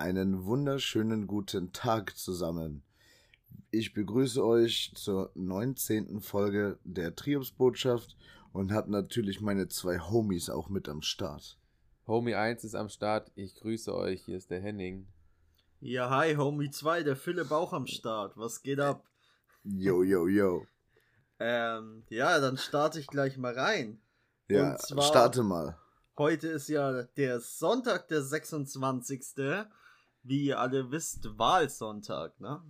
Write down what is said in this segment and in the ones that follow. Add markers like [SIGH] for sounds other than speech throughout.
Einen wunderschönen guten Tag zusammen. Ich begrüße euch zur 19. Folge der Triumphsbotschaft und habe natürlich meine zwei Homies auch mit am Start. Homie 1 ist am Start. Ich grüße euch. Hier ist der Henning. Ja, hi, Homie 2, der Philipp auch am Start. Was geht ab? Yo, yo, yo. Ähm, ja, dann starte ich gleich mal rein. Ja, Und zwar- starte mal. Heute ist ja der Sonntag, der 26. Wie ihr alle wisst, Wahlsonntag, ne?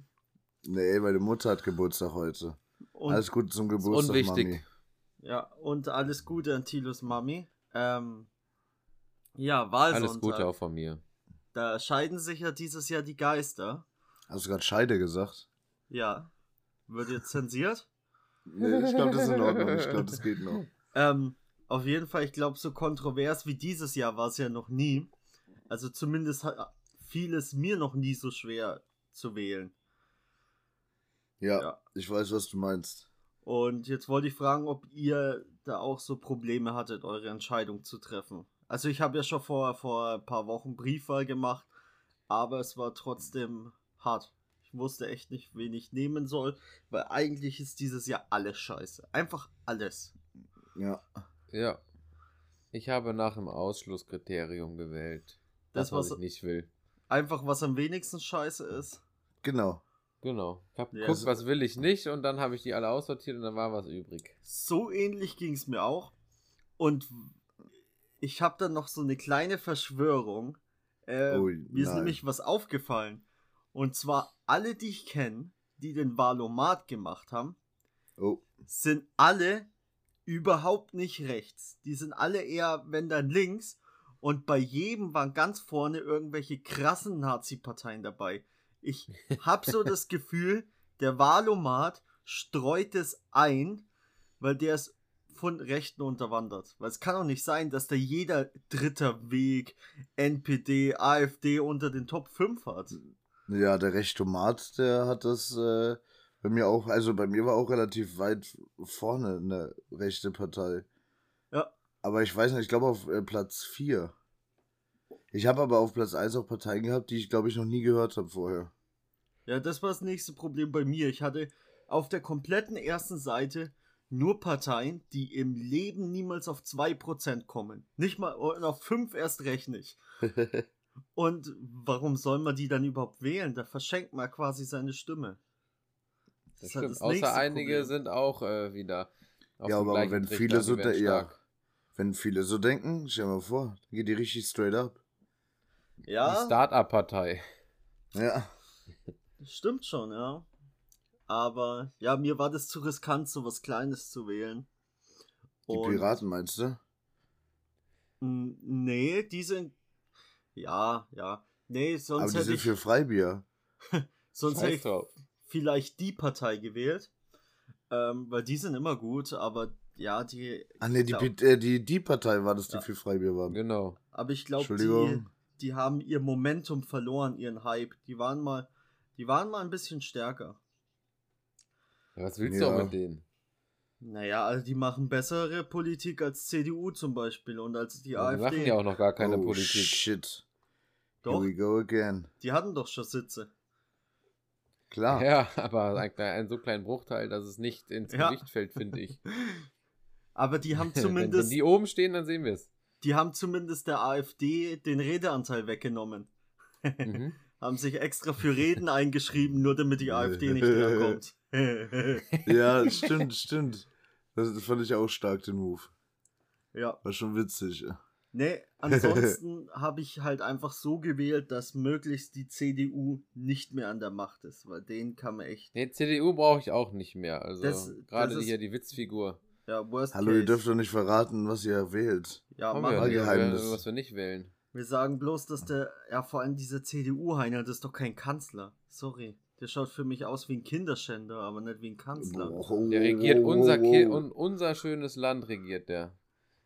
Nee, meine Mutter hat Geburtstag heute. Und, Alles Gute zum Geburtstag, unwichtig. Mami. Ja, und alles Gute an Tilos Mami. Ähm, ja, Wahlsonntag. Alles Gute auch von mir. Da scheiden sich ja dieses Jahr die Geister. Hast du gerade Scheide gesagt? Ja. Wird jetzt zensiert? Nee, ich glaube, das ist in Ordnung. Ich glaube, das geht noch. Ähm, auf jeden Fall, ich glaube, so kontrovers wie dieses Jahr war es ja noch nie. Also zumindest hat- fiel es mir noch nie so schwer zu wählen. Ja, Ja. ich weiß, was du meinst. Und jetzt wollte ich fragen, ob ihr da auch so Probleme hattet, eure Entscheidung zu treffen. Also ich habe ja schon vor, vor ein paar Wochen Briefwahl gemacht, aber es war trotzdem hart. Ich wusste echt nicht, wen ich nehmen soll, weil eigentlich ist dieses Jahr alles scheiße. Einfach alles. Ja. Ja. Ich habe nach dem Ausschlusskriterium gewählt. Das, Das, was was- ich nicht will. Einfach was am wenigsten scheiße ist. Genau. Genau. Ich habe Ja, geguckt, so- was will ich nicht und dann habe ich die alle aussortiert und dann war was übrig. So ähnlich ging es mir auch. Und ich habe dann noch so eine kleine Verschwörung. Äh, Ui, mir ist nämlich was aufgefallen. Und zwar alle, die ich kenne, die den Valomat gemacht haben, Oh, sind alle überhaupt nicht rechts. Die sind alle eher, wenn dann links. Und bei jedem waren ganz vorne irgendwelche krassen Nazi-Parteien dabei. Ich [LAUGHS] hab so das Gefühl, der Wahlomat streut es ein, weil der ist von Rechten unterwandert. Weil es kann doch nicht sein, dass da jeder dritter Weg, NPD, AfD unter den Top 5 hat. ja, der Rechtomat, der hat das äh, bei mir auch, also bei mir war auch relativ weit vorne eine rechte Partei. Aber ich weiß nicht, ich glaube auf äh, Platz 4. Ich habe aber auf Platz 1 auch Parteien gehabt, die ich glaube ich noch nie gehört habe vorher. Ja, das war das nächste Problem bei mir. Ich hatte auf der kompletten ersten Seite nur Parteien, die im Leben niemals auf 2% kommen. Nicht mal und auf 5 erst recht nicht. [LAUGHS] Und warum soll man die dann überhaupt wählen? Da verschenkt man quasi seine Stimme. Das halt stimmt. das Außer einige Problem. sind auch äh, wieder auf ja, aber wenn Trichter, viele de- ja, stark. Wenn viele so denken, stell dir mal vor, dann geht die richtig straight up. Die Ja, Start-up-Partei. Ja. stimmt schon, ja. Aber ja, mir war das zu riskant, so was Kleines zu wählen. Die Und- Piraten meinst du? Nee, die sind. Ja, ja. Nee, Aber sonst die hätte sind ich. für Freibier. [LAUGHS] Sonst hätte Scheiß ich drauf. vielleicht die Partei gewählt. Ähm, weil die sind immer gut, aber ja, die. Ah ne, die, äh, die, die Partei war das, die Ja. für Freibier waren. Genau. Aber ich glaube, die, die haben ihr Momentum verloren, ihren Hype. Die waren mal, die waren mal ein bisschen stärker. Ja, was willst Ja. du auch mit denen? Naja, also die machen bessere Politik als CDU zum Beispiel und als die Ja, die AfD. machen ja auch noch gar keine oh, Politik. Shit. Doch, Here we go again. die hatten doch schon Sitze. Klar. Ja, [LAUGHS] aber ein, ein so kleinen Bruchteil, dass es nicht ins Ja. Gewicht fällt, finde ich. [LAUGHS] Aber die haben [LAUGHS] wenn, wenn zumindest, die oben stehen, dann sehen wir es. die haben zumindest der AfD den Redeanteil weggenommen. Mhm. [LAUGHS] haben sich extra für Reden eingeschrieben, nur damit die AfD nicht [LAUGHS] drankommt. Ja, stimmt, stimmt. Das, das fand ich auch stark, den Move. ja. War schon witzig. Nee, ansonsten habe ich halt einfach so gewählt, dass möglichst die CDU nicht mehr an der Macht ist, weil denen kann man echt. Nee, CDU brauche ich auch nicht mehr. Also gerade hier die Witzfigur. Ja, worst Hallo, case. ihr dürft doch nicht verraten, was ihr wählt. Ja, machen wir, Mal wir. Geheimnis. was wir nicht wählen. Wir sagen bloß, dass der, ja, vor allem dieser CDU-Heiner, das ist doch kein Kanzler. Sorry. Der schaut für mich aus wie ein Kinderschänder, aber nicht wie ein Kanzler. Boah, Der regiert unser, Ki un, unser schönes Land, regiert der.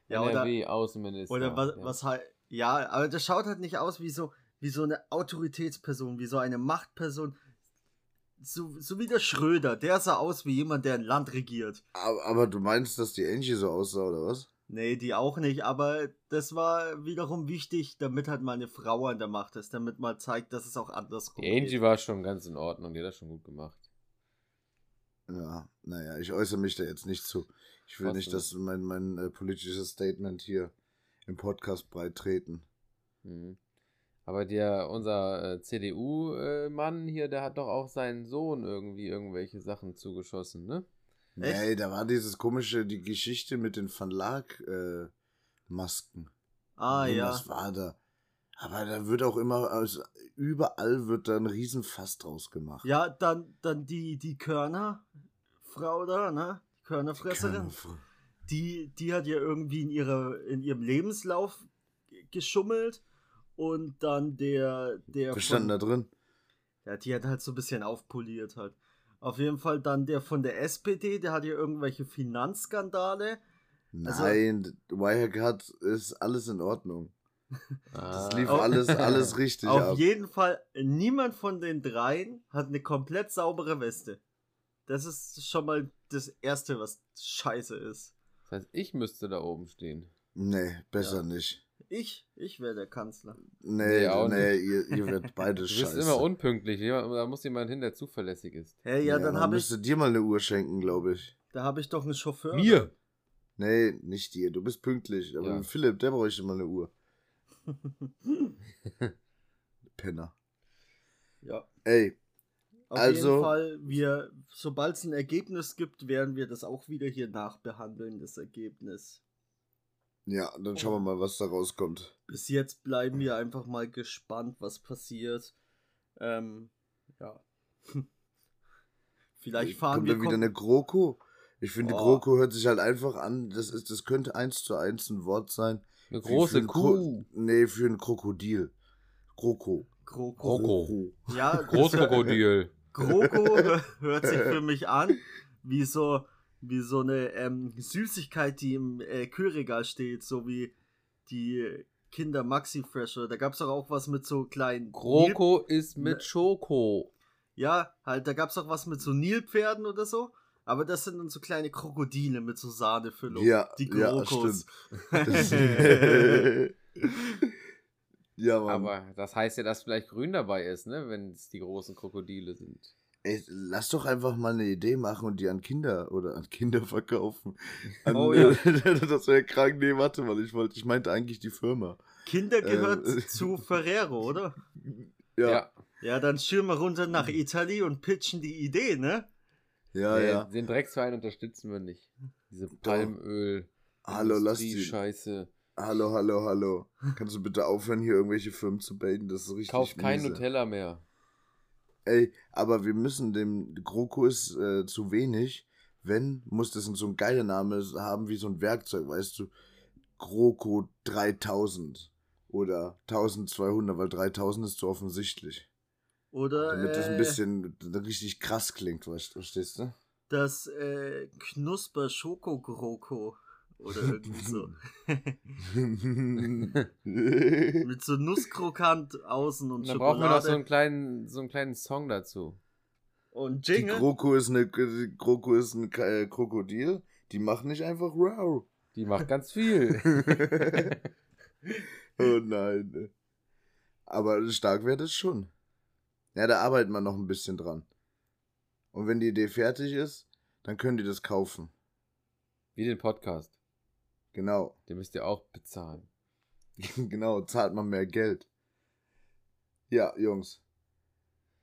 Ja, oder- NRW Außenminister. Oder was, ja. was halt, ja, aber das schaut halt nicht aus wie so, wie so eine Autoritätsperson, wie so eine Machtperson. So, so wie der Schröder, der sah aus wie jemand, der ein Land regiert. Aber, aber du meinst, dass die Angie so aussah, oder was? Nee, die auch nicht, aber das war wiederum wichtig, damit halt mal eine Frau an der Macht ist, damit man zeigt, dass es auch andersrum Die Angie war schon ganz in Ordnung, die hat das schon gut gemacht. Ja, naja, ich äußere mich da jetzt nicht zu. Ich will Was nicht, dass mein, mein äh, politisches Statement hier im Podcast breit treten. Mhm. Aber der, unser äh, CDU-Mann hier, der hat doch auch seinen Sohn irgendwie irgendwelche Sachen zugeschossen, ne? Echt? Nee, da war dieses komische, die Geschichte mit den Van Laak äh, Masken. Ah ja. Was war da? Aber da wird auch immer, also überall wird da ein Riesenfass draus gemacht. Ja, dann, dann die, die Körnerfrau da, ne? Die Körnerfresserin. Keine- Die, die hat ja irgendwie in, ihrer, in ihrem Lebenslauf geschummelt. Und dann der, der Was stand da drin? Ja, die hat halt so ein bisschen aufpoliert halt. Auf jeden Fall dann der von der SPD, der hat ja irgendwelche Finanzskandale. Also- Nein, Wirecard ist alles in Ordnung. [LAUGHS] Ah. Das lief Au- alles, [LAUGHS] alles richtig Auf ab. jeden Fall, niemand von den dreien hat eine komplett saubere Weste. Das ist schon mal das Erste, was scheiße ist. Das heißt, ich müsste da oben stehen. Nee, besser Ja. nicht. Ich, ich wäre der Kanzler. Nee, Nee, auch nee, ihr, ihr werdet beide [LAUGHS] Du bist scheiße. immer unpünktlich. Da muss jemand hin, der zuverlässig ist. Hey, ja, dann man habe ich, müsste dir mal eine Uhr schenken, glaube ich. da habe ich doch einen Chauffeur. Mir! Nee, nicht dir, du bist pünktlich. Aber Ja. Philipp, der bräuchte mal eine Uhr. [LAUGHS] Penner. Ja. Ey, Auf Also- jeden Fall, wir, sobald es ein Ergebnis gibt, werden wir das auch wieder hier nachbehandeln, das Ergebnis. Ja, dann schauen wir mal, was da rauskommt. Bis jetzt bleiben wir einfach mal gespannt, was passiert. Ähm, ja. [LAUGHS] Vielleicht fahren Kommt wir da wieder eine GroKo? Ich finde, Oh. GroKo hört sich halt einfach an. Das, ist, das könnte eins zu eins ein Wort sein. Eine große ein Kuh. Kro- Nee, für ein Krokodil. GroKo. Kroko. Kroko. Ja, Großkrokodil. Kroko hör- hört sich für mich an wie so, wie so eine ähm, Süßigkeit, die im äh, Kühlregal steht, so wie die Kinder Maxi Fresher. Da gab es doch auch was mit so kleinen. Nil Kroko ist Ne. mit Schoko. ja, halt, da gab es auch was mit so Nilpferden oder so. Aber das sind dann so kleine Krokodile mit so Sahnefüllung. Ja, die ja, Krokos. Das- [LAUGHS] [LAUGHS] ja, Mann. Aber das heißt ja, dass vielleicht grün dabei ist, ne? Wenn es die großen Krokodile sind. Ey, lass doch einfach mal eine Idee machen und die an Kinder oder an Kinder verkaufen. An, Oh [LAUGHS] ja. das wäre krank. Nee, warte mal, ich wollte, ich meinte eigentlich die Firma. Kinder gehört Ähm. [LAUGHS] zu Ferrero, oder? Ja, Ja. ja, Ja, dann schirmen wir runter nach Italy und pitchen die Idee, ne? ja. Nee, Den Drecksverein unterstützen wir nicht. Diese Palmöl. Hallo, lass die. Scheiße. Hallo, hallo, hallo. Kannst du bitte aufhören, hier irgendwelche Firmen zu baiten? Das ist richtig. Kauf kein miese. Nutella mehr. Ey, aber wir müssen dem GroKo ist äh, zu wenig. Wenn, muss das so ein geiler Name haben wie so ein Werkzeug, weißt du? GroKo 3000 oder 1200, weil 3000 ist zu offensichtlich. Oder Damit das ein äh, bisschen richtig krass klingt, weißt, verstehst du? das äh, Knusper Schoko Groko oder irgendwie so. [LAUGHS] Mit so Nusskrokant außen und Und dann brauchen wir noch so einen Schokolade kleinen, so einen kleinen Song dazu. und Die Jingle. GroKo ist, eine, die GroKo ist ein äh, Krokodil. Die machen nicht einfach wow. Die macht ganz viel. [LAUGHS] oh nein. Aber stark wäre das schon. Ja, da arbeiten wir noch ein bisschen dran. Und wenn die Idee fertig ist, dann können die das kaufen. Wie den Podcast. Genau. Den müsst ihr auch bezahlen. [LAUGHS] genau, zahlt man mehr Geld. Ja, Jungs.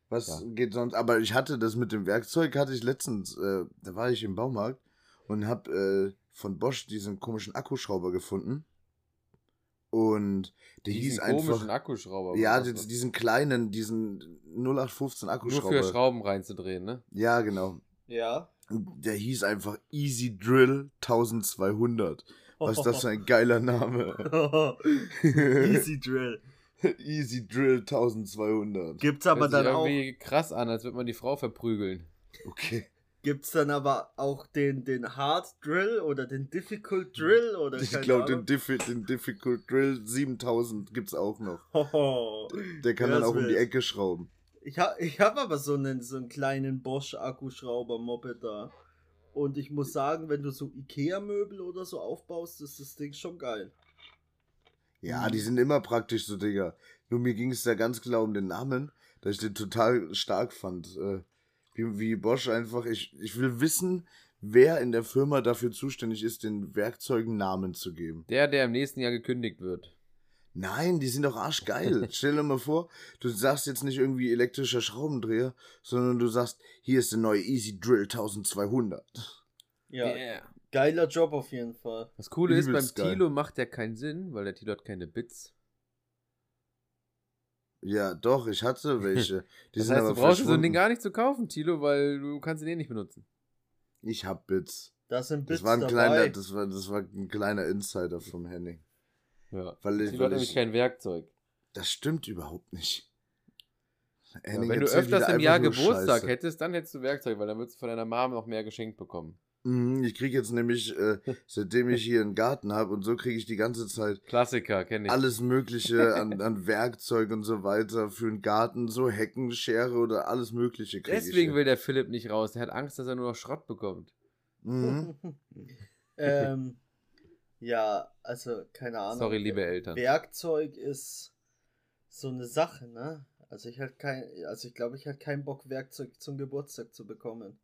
Was Ja. geht sonst? Aber ich hatte das mit dem Werkzeug, hatte ich letztens, äh, da war ich im Baumarkt und hab äh, von Bosch diesen komischen Akkuschrauber gefunden. Und der hieß Diesen einfach. komischen Akkuschrauber. Ja, diesen, diesen kleinen, diesen 0815 nur Akkuschrauber. für Schrauben reinzudrehen, ne? Ja, genau. Ja. Und Der hieß einfach Easy Drill 1200. Was ist das für ein geiler Name? [LAUGHS] Easy Drill. [LAUGHS] Easy Drill 1200. Gibt's aber Hört sich dann auch irgendwie krass an, als würde man die Frau verprügeln. Okay. gibt's dann aber auch den den Hard Drill oder den Difficult Drill oder Ich glaube, den? Diffi den Difficult Drill 7000 gibt's auch noch. Der kann dann auch um die. Ecke schrauben. Ich hab, ich hab aber so einen, so einen kleinen Bosch Akkuschrauber Moped da. Und ich muss sagen, wenn du so Ikea-Möbel oder so aufbaust, ist das Ding schon geil. Ja, die sind immer praktisch so, Digga. Nur mir ging es da ganz klar um den Namen, dass ich den total stark fand. Äh, wie, wie Bosch einfach, ich, ich will wissen, wer in der Firma dafür zuständig ist, den Werkzeugen Namen zu geben. Der, der im nächsten Jahr gekündigt wird. Nein, die sind doch arschgeil. [LAUGHS] Stell dir mal vor, du sagst jetzt nicht irgendwie elektrischer Schraubendreher, sondern du sagst, hier ist der neue Easy Drill 1200. Ja, Yeah. geiler Job auf jeden Fall. Das Coole ist, beim geil. Tilo macht der keinen Sinn, weil der Tilo hat keine Bits. Ja, doch, ich hatte [LAUGHS] welche. Die Das sind heißt, aber du brauchst so ein. Ding gar nicht zu kaufen, Tilo, weil du kannst ihn eh nicht benutzen. Ich hab Bits. Da sind Bits Das war ein dabei. kleiner, das war, das war ein kleiner Insider vom Henning. Ja. Weil weil hat nämlich ich, kein Werkzeug. das stimmt überhaupt nicht. Ja, wenn du öfters im Jahr Geburtstag Scheiße. hättest, dann hättest du Werkzeug, weil dann würdest du von deiner Mom noch mehr geschenkt bekommen. Mhm, Ich kriege jetzt nämlich, äh, [LAUGHS] seitdem ich hier einen Garten habe und so kriege ich die ganze Zeit Klassiker, kenne ich. alles Mögliche an, an Werkzeug und so weiter für einen Garten, so Hecken, Schere oder alles Mögliche kriege ich. Deswegen will der Philipp nicht raus. Der hat Angst, dass er nur noch Schrott bekommt. Mhm. [LAUGHS] ähm, ja, also keine Ahnung. Sorry, liebe Eltern. Werkzeug ist so eine Sache, ne? Also ich halt kein, also ich glaube, ich hatte keinen Bock, Werkzeug zum Geburtstag zu bekommen.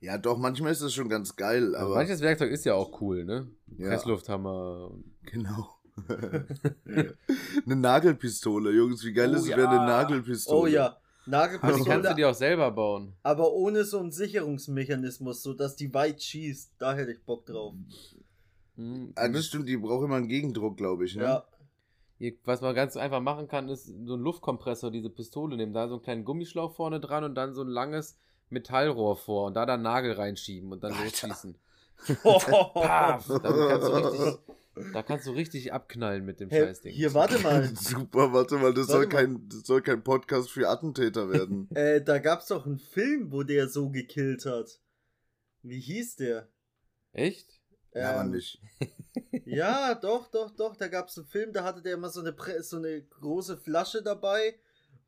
Ja, doch, manchmal ist das schon ganz geil, Aber manches Werkzeug ist ja auch cool, ne? Ja. Presslufthammer. Genau. [LAUGHS] eine Nagelpistole, Jungs, wie geil Oh ist es, ja. wäre eine Nagelpistole. Oh ja, Aber die kannst du Nagelpistole, dir auch selber bauen. aber ohne so einen Sicherungsmechanismus, sodass die weit schießt. Da hätte ich Bock drauf. Hm, Ah, das stimmt, die braucht immer einen Gegendruck, glaube ich, ne? Ja, Was man ganz einfach machen kann, ist so einen Luftkompressor, diese Pistole nehmen, da so einen kleinen Gummischlauch vorne dran und dann so ein langes Metallrohr vor und da dann Nagel reinschieben und dann Alter. losschießen. [LAUGHS] Paf! Damit kannst du [LAUGHS] richtig, da kannst du richtig abknallen mit dem Hey, Scheißding. hier, warte mal. [LAUGHS] Super, warte mal, das, Warte soll mal. kein, das soll kein Podcast für Attentäter werden. Äh, da gab's doch einen Film, wo der so gekillt hat. Wie hieß der? Echt? Ja, aber Ähm, nicht. [LAUGHS] Ja, doch, doch, doch. Da gab's einen Film, da hatte der immer so eine, Pre so eine große Flasche dabei.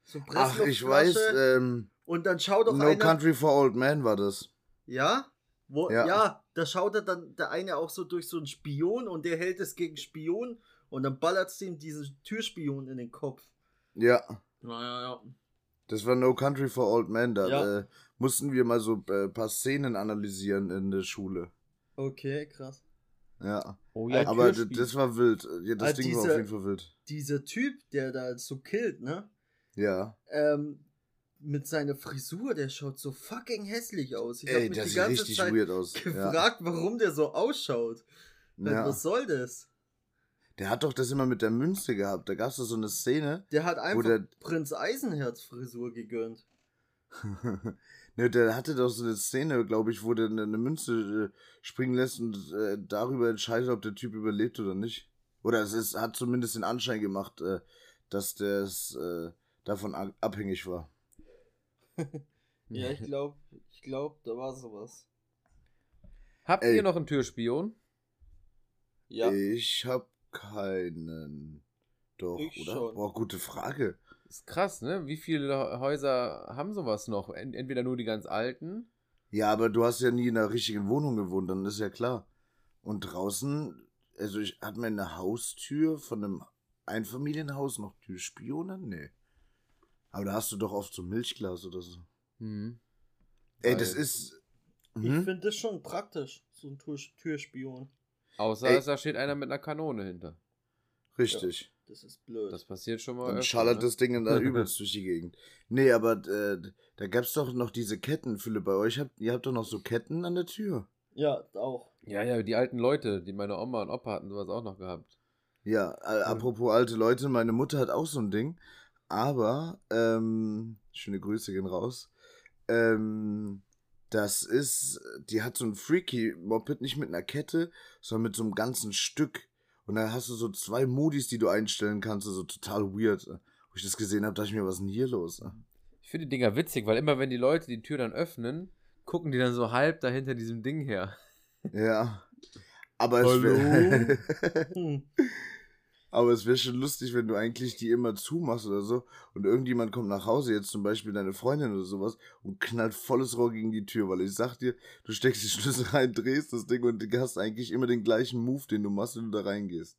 So Ach, ich weiß, ähm, Und dann schaut doch No einer. Country for Old Men war das. Ja? Wo, Ja. ja. da schaut er dann der eine auch so durch so einen Spion und der hält es gegen Spion und dann ballert's ihm diesen Türspion in den Kopf. Ja, Ja, ja, das war No Country for Old Men. Da Ja. äh, mussten wir mal so äh, paar Szenen analysieren in der Schule. Okay, krass. Ja, Oh ja, aber Türspiel. das war wild. Ja, das Ah, Ding war diese- auf jeden Fall wild. Dieser Typ, der da so killt, ne? Ja. Ähm, mit seiner Frisur, der schaut so fucking hässlich aus. Ich hab Ey, mich der die sieht ganze richtig Zeit weird aus. Ja. gefragt, warum der so ausschaut. Äh, Ja. Was soll das? Der hat doch das immer mit der Münze gehabt. Da gab es so eine Szene. Der hat einfach der- Prinz Eisenherz Frisur gegönnt. [LAUGHS] ne, der hatte doch so eine Szene, glaube ich, wo der eine, eine Münze äh, springen lässt und äh, darüber entscheidet, ob der Typ überlebt oder nicht. Oder es ist, hat zumindest den Anschein gemacht, äh, dass der es äh, davon abhängig war. [LAUGHS] Ja, ich glaube, ich glaube, da war sowas. Habt Ey. ihr noch einen Türspion? Ja. Ich hab keinen. Doch, Ich oder? schon. Boah, gute Frage. Ist krass, ne? Wie viele Häuser haben sowas noch? Ent- Entweder nur die ganz alten. Ja, aber du hast ja nie in einer richtigen Wohnung gewohnt, dann ist ja klar. Und draußen, also ich hatte mir eine Haustür von einem Einfamilienhaus noch Türspione? Nee. Aber da hast du doch oft so Milchglas oder so. Hm. Ey, Weil- das ist. Ich Hm? finde das schon praktisch, so ein Tür Türspion. Außer Ey. da steht einer mit einer Kanone hinter. Richtig. Das ist blöd. Das passiert schon mal. Dann öfter, schallert ne? das Ding da [LAUGHS] übelst durch die Gegend. Nee, aber äh, da gab's doch noch diese Ketten, Philipp, bei euch habt, ihr habt doch noch so Ketten an der Tür. ja, auch. Ja, ja, die alten Leute, die meine Oma und Opa hatten sowas auch noch gehabt. Ja, äh, apropos alte Leute, meine Mutter hat auch so ein Ding, aber, ähm, schöne Grüße gehen raus. Ähm, das ist, die hat so ein freaky Moped, nicht mit einer Kette, sondern mit so einem ganzen Stück. Und da hast du so zwei Modis, die du einstellen kannst, so total weird. Wo ich das gesehen habe, dachte ich mir, was ist denn hier los? Ich finde die Dinger witzig, weil immer wenn die Leute die Tür dann öffnen, gucken die dann so halb dahinter diesem Ding her. Ja. Aber es Hallo? wär- [LAUGHS] Hm. Aber es wäre schon lustig, wenn du eigentlich die immer zumachst oder so und irgendjemand kommt nach Hause, jetzt zum Beispiel deine Freundin oder sowas, und knallt volles Rohr gegen die Tür, weil ich sag dir, du steckst die Schlüssel [LAUGHS] rein, drehst das Ding und du hast eigentlich immer den gleichen Move, den du machst, wenn du da reingehst.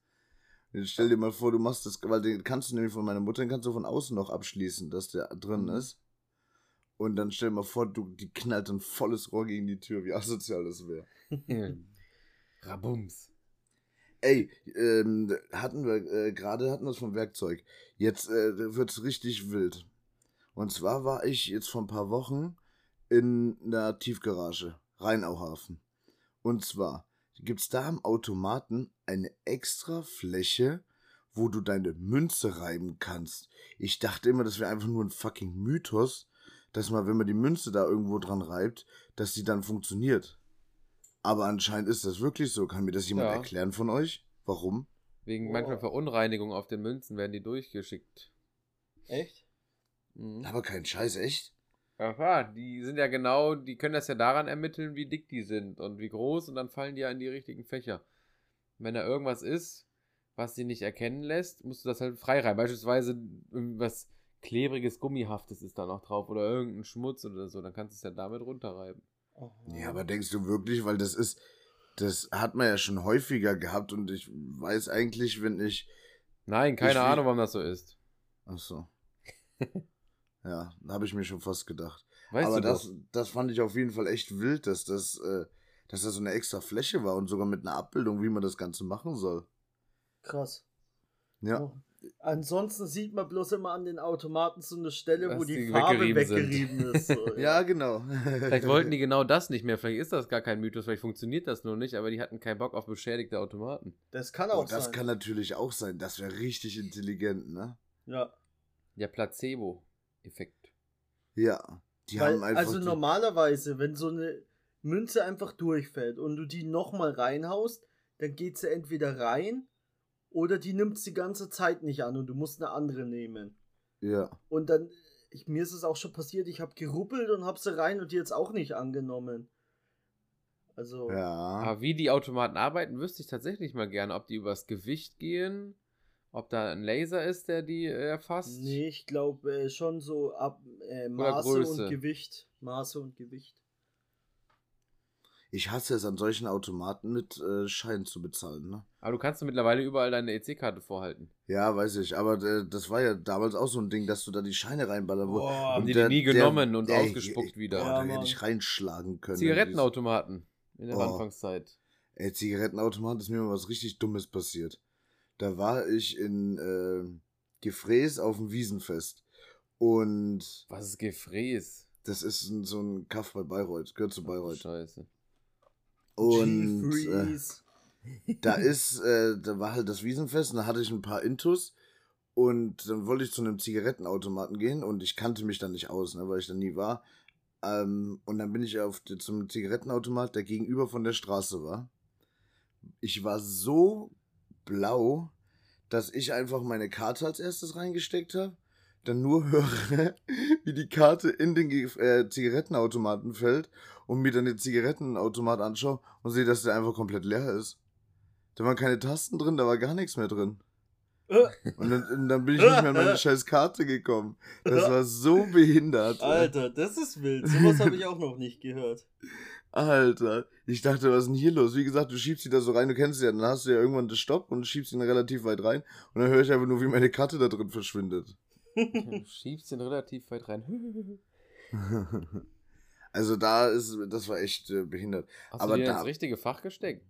Jetzt stell dir mal vor, du machst das, weil den kannst du nämlich von meiner Mutter, den kannst du von außen noch abschließen, dass der drin Mhm. ist. Und dann stell dir mal vor, du, die knallt ein volles Rohr gegen die Tür, wie asozial das wäre. [LAUGHS] Rabums. Ey, ähm, hatten wir, äh, gerade hatten wir es vom Werkzeug. Jetzt äh, wird's richtig wild. Und zwar war ich jetzt vor ein paar Wochen in einer Tiefgarage, Rheinauhafen. Und zwar gibt's da am Automaten eine extra Fläche, wo du deine Münze reiben kannst. Ich dachte immer, das wäre einfach nur ein fucking Mythos, dass man, wenn man die Münze da irgendwo dran reibt, dass die dann funktioniert. Aber anscheinend ist das wirklich so. Kann mir das jemand Ja. erklären von euch? Warum? Wegen Boah. manchmal Verunreinigungen auf den Münzen werden die durchgeschickt. Echt? Mhm. Aber kein Scheiß, echt? Aha, die sind ja genau, die können das ja daran ermitteln, wie dick die sind und wie groß und dann fallen die ja in die richtigen Fächer. Wenn da irgendwas ist, was sie nicht erkennen lässt, musst du das halt freireiben. Beispielsweise irgendwas klebriges, gummihaftes ist da noch drauf oder irgendein Schmutz oder so, dann kannst du es ja damit runterreiben. Ja, aber denkst du wirklich, weil das ist, das hat man ja schon häufiger gehabt und ich weiß eigentlich, wenn ich. Nein, keine Ich Ahnung, warum das so ist. Ach so. [LAUGHS] ja, habe ich mir schon fast gedacht. Weißt aber du das, doch. das fand ich auf jeden Fall echt wild, dass das, äh, dass das so eine extra Fläche war und sogar mit einer Abbildung, wie man das Ganze machen soll. Krass. Ja. Oh. Ansonsten sieht man bloß immer an den Automaten so eine Stelle, wo Dass die die Farbe weggerieben sind. weggerieben ist. So, [LAUGHS] Ja, genau. Vielleicht wollten die genau das nicht mehr. Vielleicht ist das gar kein Mythos, vielleicht funktioniert das nur nicht, aber die hatten keinen Bock auf beschädigte Automaten. Das kann Oh, auch das sein. kann natürlich auch sein. Das wäre richtig intelligent, ne? ja. Der Placebo-Effekt. Ja. Die Weil, haben einfach. also die, normalerweise, wenn so eine Münze einfach durchfällt und du die nochmal reinhaust, dann geht sie entweder rein oder die nimmt die ganze Zeit nicht an und du musst eine andere nehmen. Ja. Und dann, ich, mir ist es auch schon passiert, ich habe geruppelt und habe sie rein und die jetzt auch nicht angenommen. Also, Ja. Aber wie die Automaten arbeiten, wüsste ich tatsächlich mal gerne, ob die übers Gewicht gehen, ob da ein Laser ist, der die äh, erfasst. nee, ich glaube äh, schon so ab äh, Maße und Gewicht. Maße und Gewicht. Ich hasse es, an solchen Automaten mit äh, Schein zu bezahlen, ne? Aber du kannst mittlerweile überall deine EC-Karte vorhalten. Ja, weiß ich. Aber äh, das war ja damals auch so ein Ding, dass du da die Scheine reinballern wolltest. Boah, haben Und die der- die nie der- genommen und ey, ausgespuckt ich- wieder. Boah, Ja, da hätte ich reinschlagen können. Zigarettenautomaten in der Oh. Anfangszeit. Ey, Zigarettenautomat ist mir mal was richtig Dummes passiert. Da war ich in äh, Gefräß auf dem Wiesenfest. Und Was ist Gefräß? das ist ein, so ein Kaff bei Bayreuth, gehört zu Bayreuth. Scheiße. Und äh, da ist, äh, da war halt das Wiesenfest und da hatte ich ein paar Intus und dann wollte ich zu einem Zigarettenautomaten gehen und ich kannte mich da nicht aus, ne, weil ich da nie war. Ähm, und dann bin ich auf die, zum Zigarettenautomat, der gegenüber von der Straße war. Ich war so blau, dass ich einfach meine Karte als erstes reingesteckt habe, dann nur höre, [LAUGHS] wie die Karte in den äh, Zigarettenautomaten fällt und mir dann den Zigarettenautomat anschaue und sehe, dass der einfach komplett leer ist. Da waren keine Tasten drin, da war gar nichts mehr drin. Äh, Und dann, und dann bin ich nicht mehr an meine [LAUGHS] scheiß Karte gekommen. Das war so behindert. Alter, das ist wild. Sowas habe ich auch noch nicht gehört. Alter. Ich dachte, was ist denn hier los? Wie gesagt, du schiebst sie da so rein, du kennst sie ja, dann hast du ja irgendwann das Stopp und schiebst ihn relativ weit rein. Und dann höre ich einfach nur, wie meine Karte da drin verschwindet. Du schiebst den relativ weit rein. [LAUGHS] Also da ist, das war echt äh, behindert. Hast Aber du dir da- ins richtige Fach gesteckt?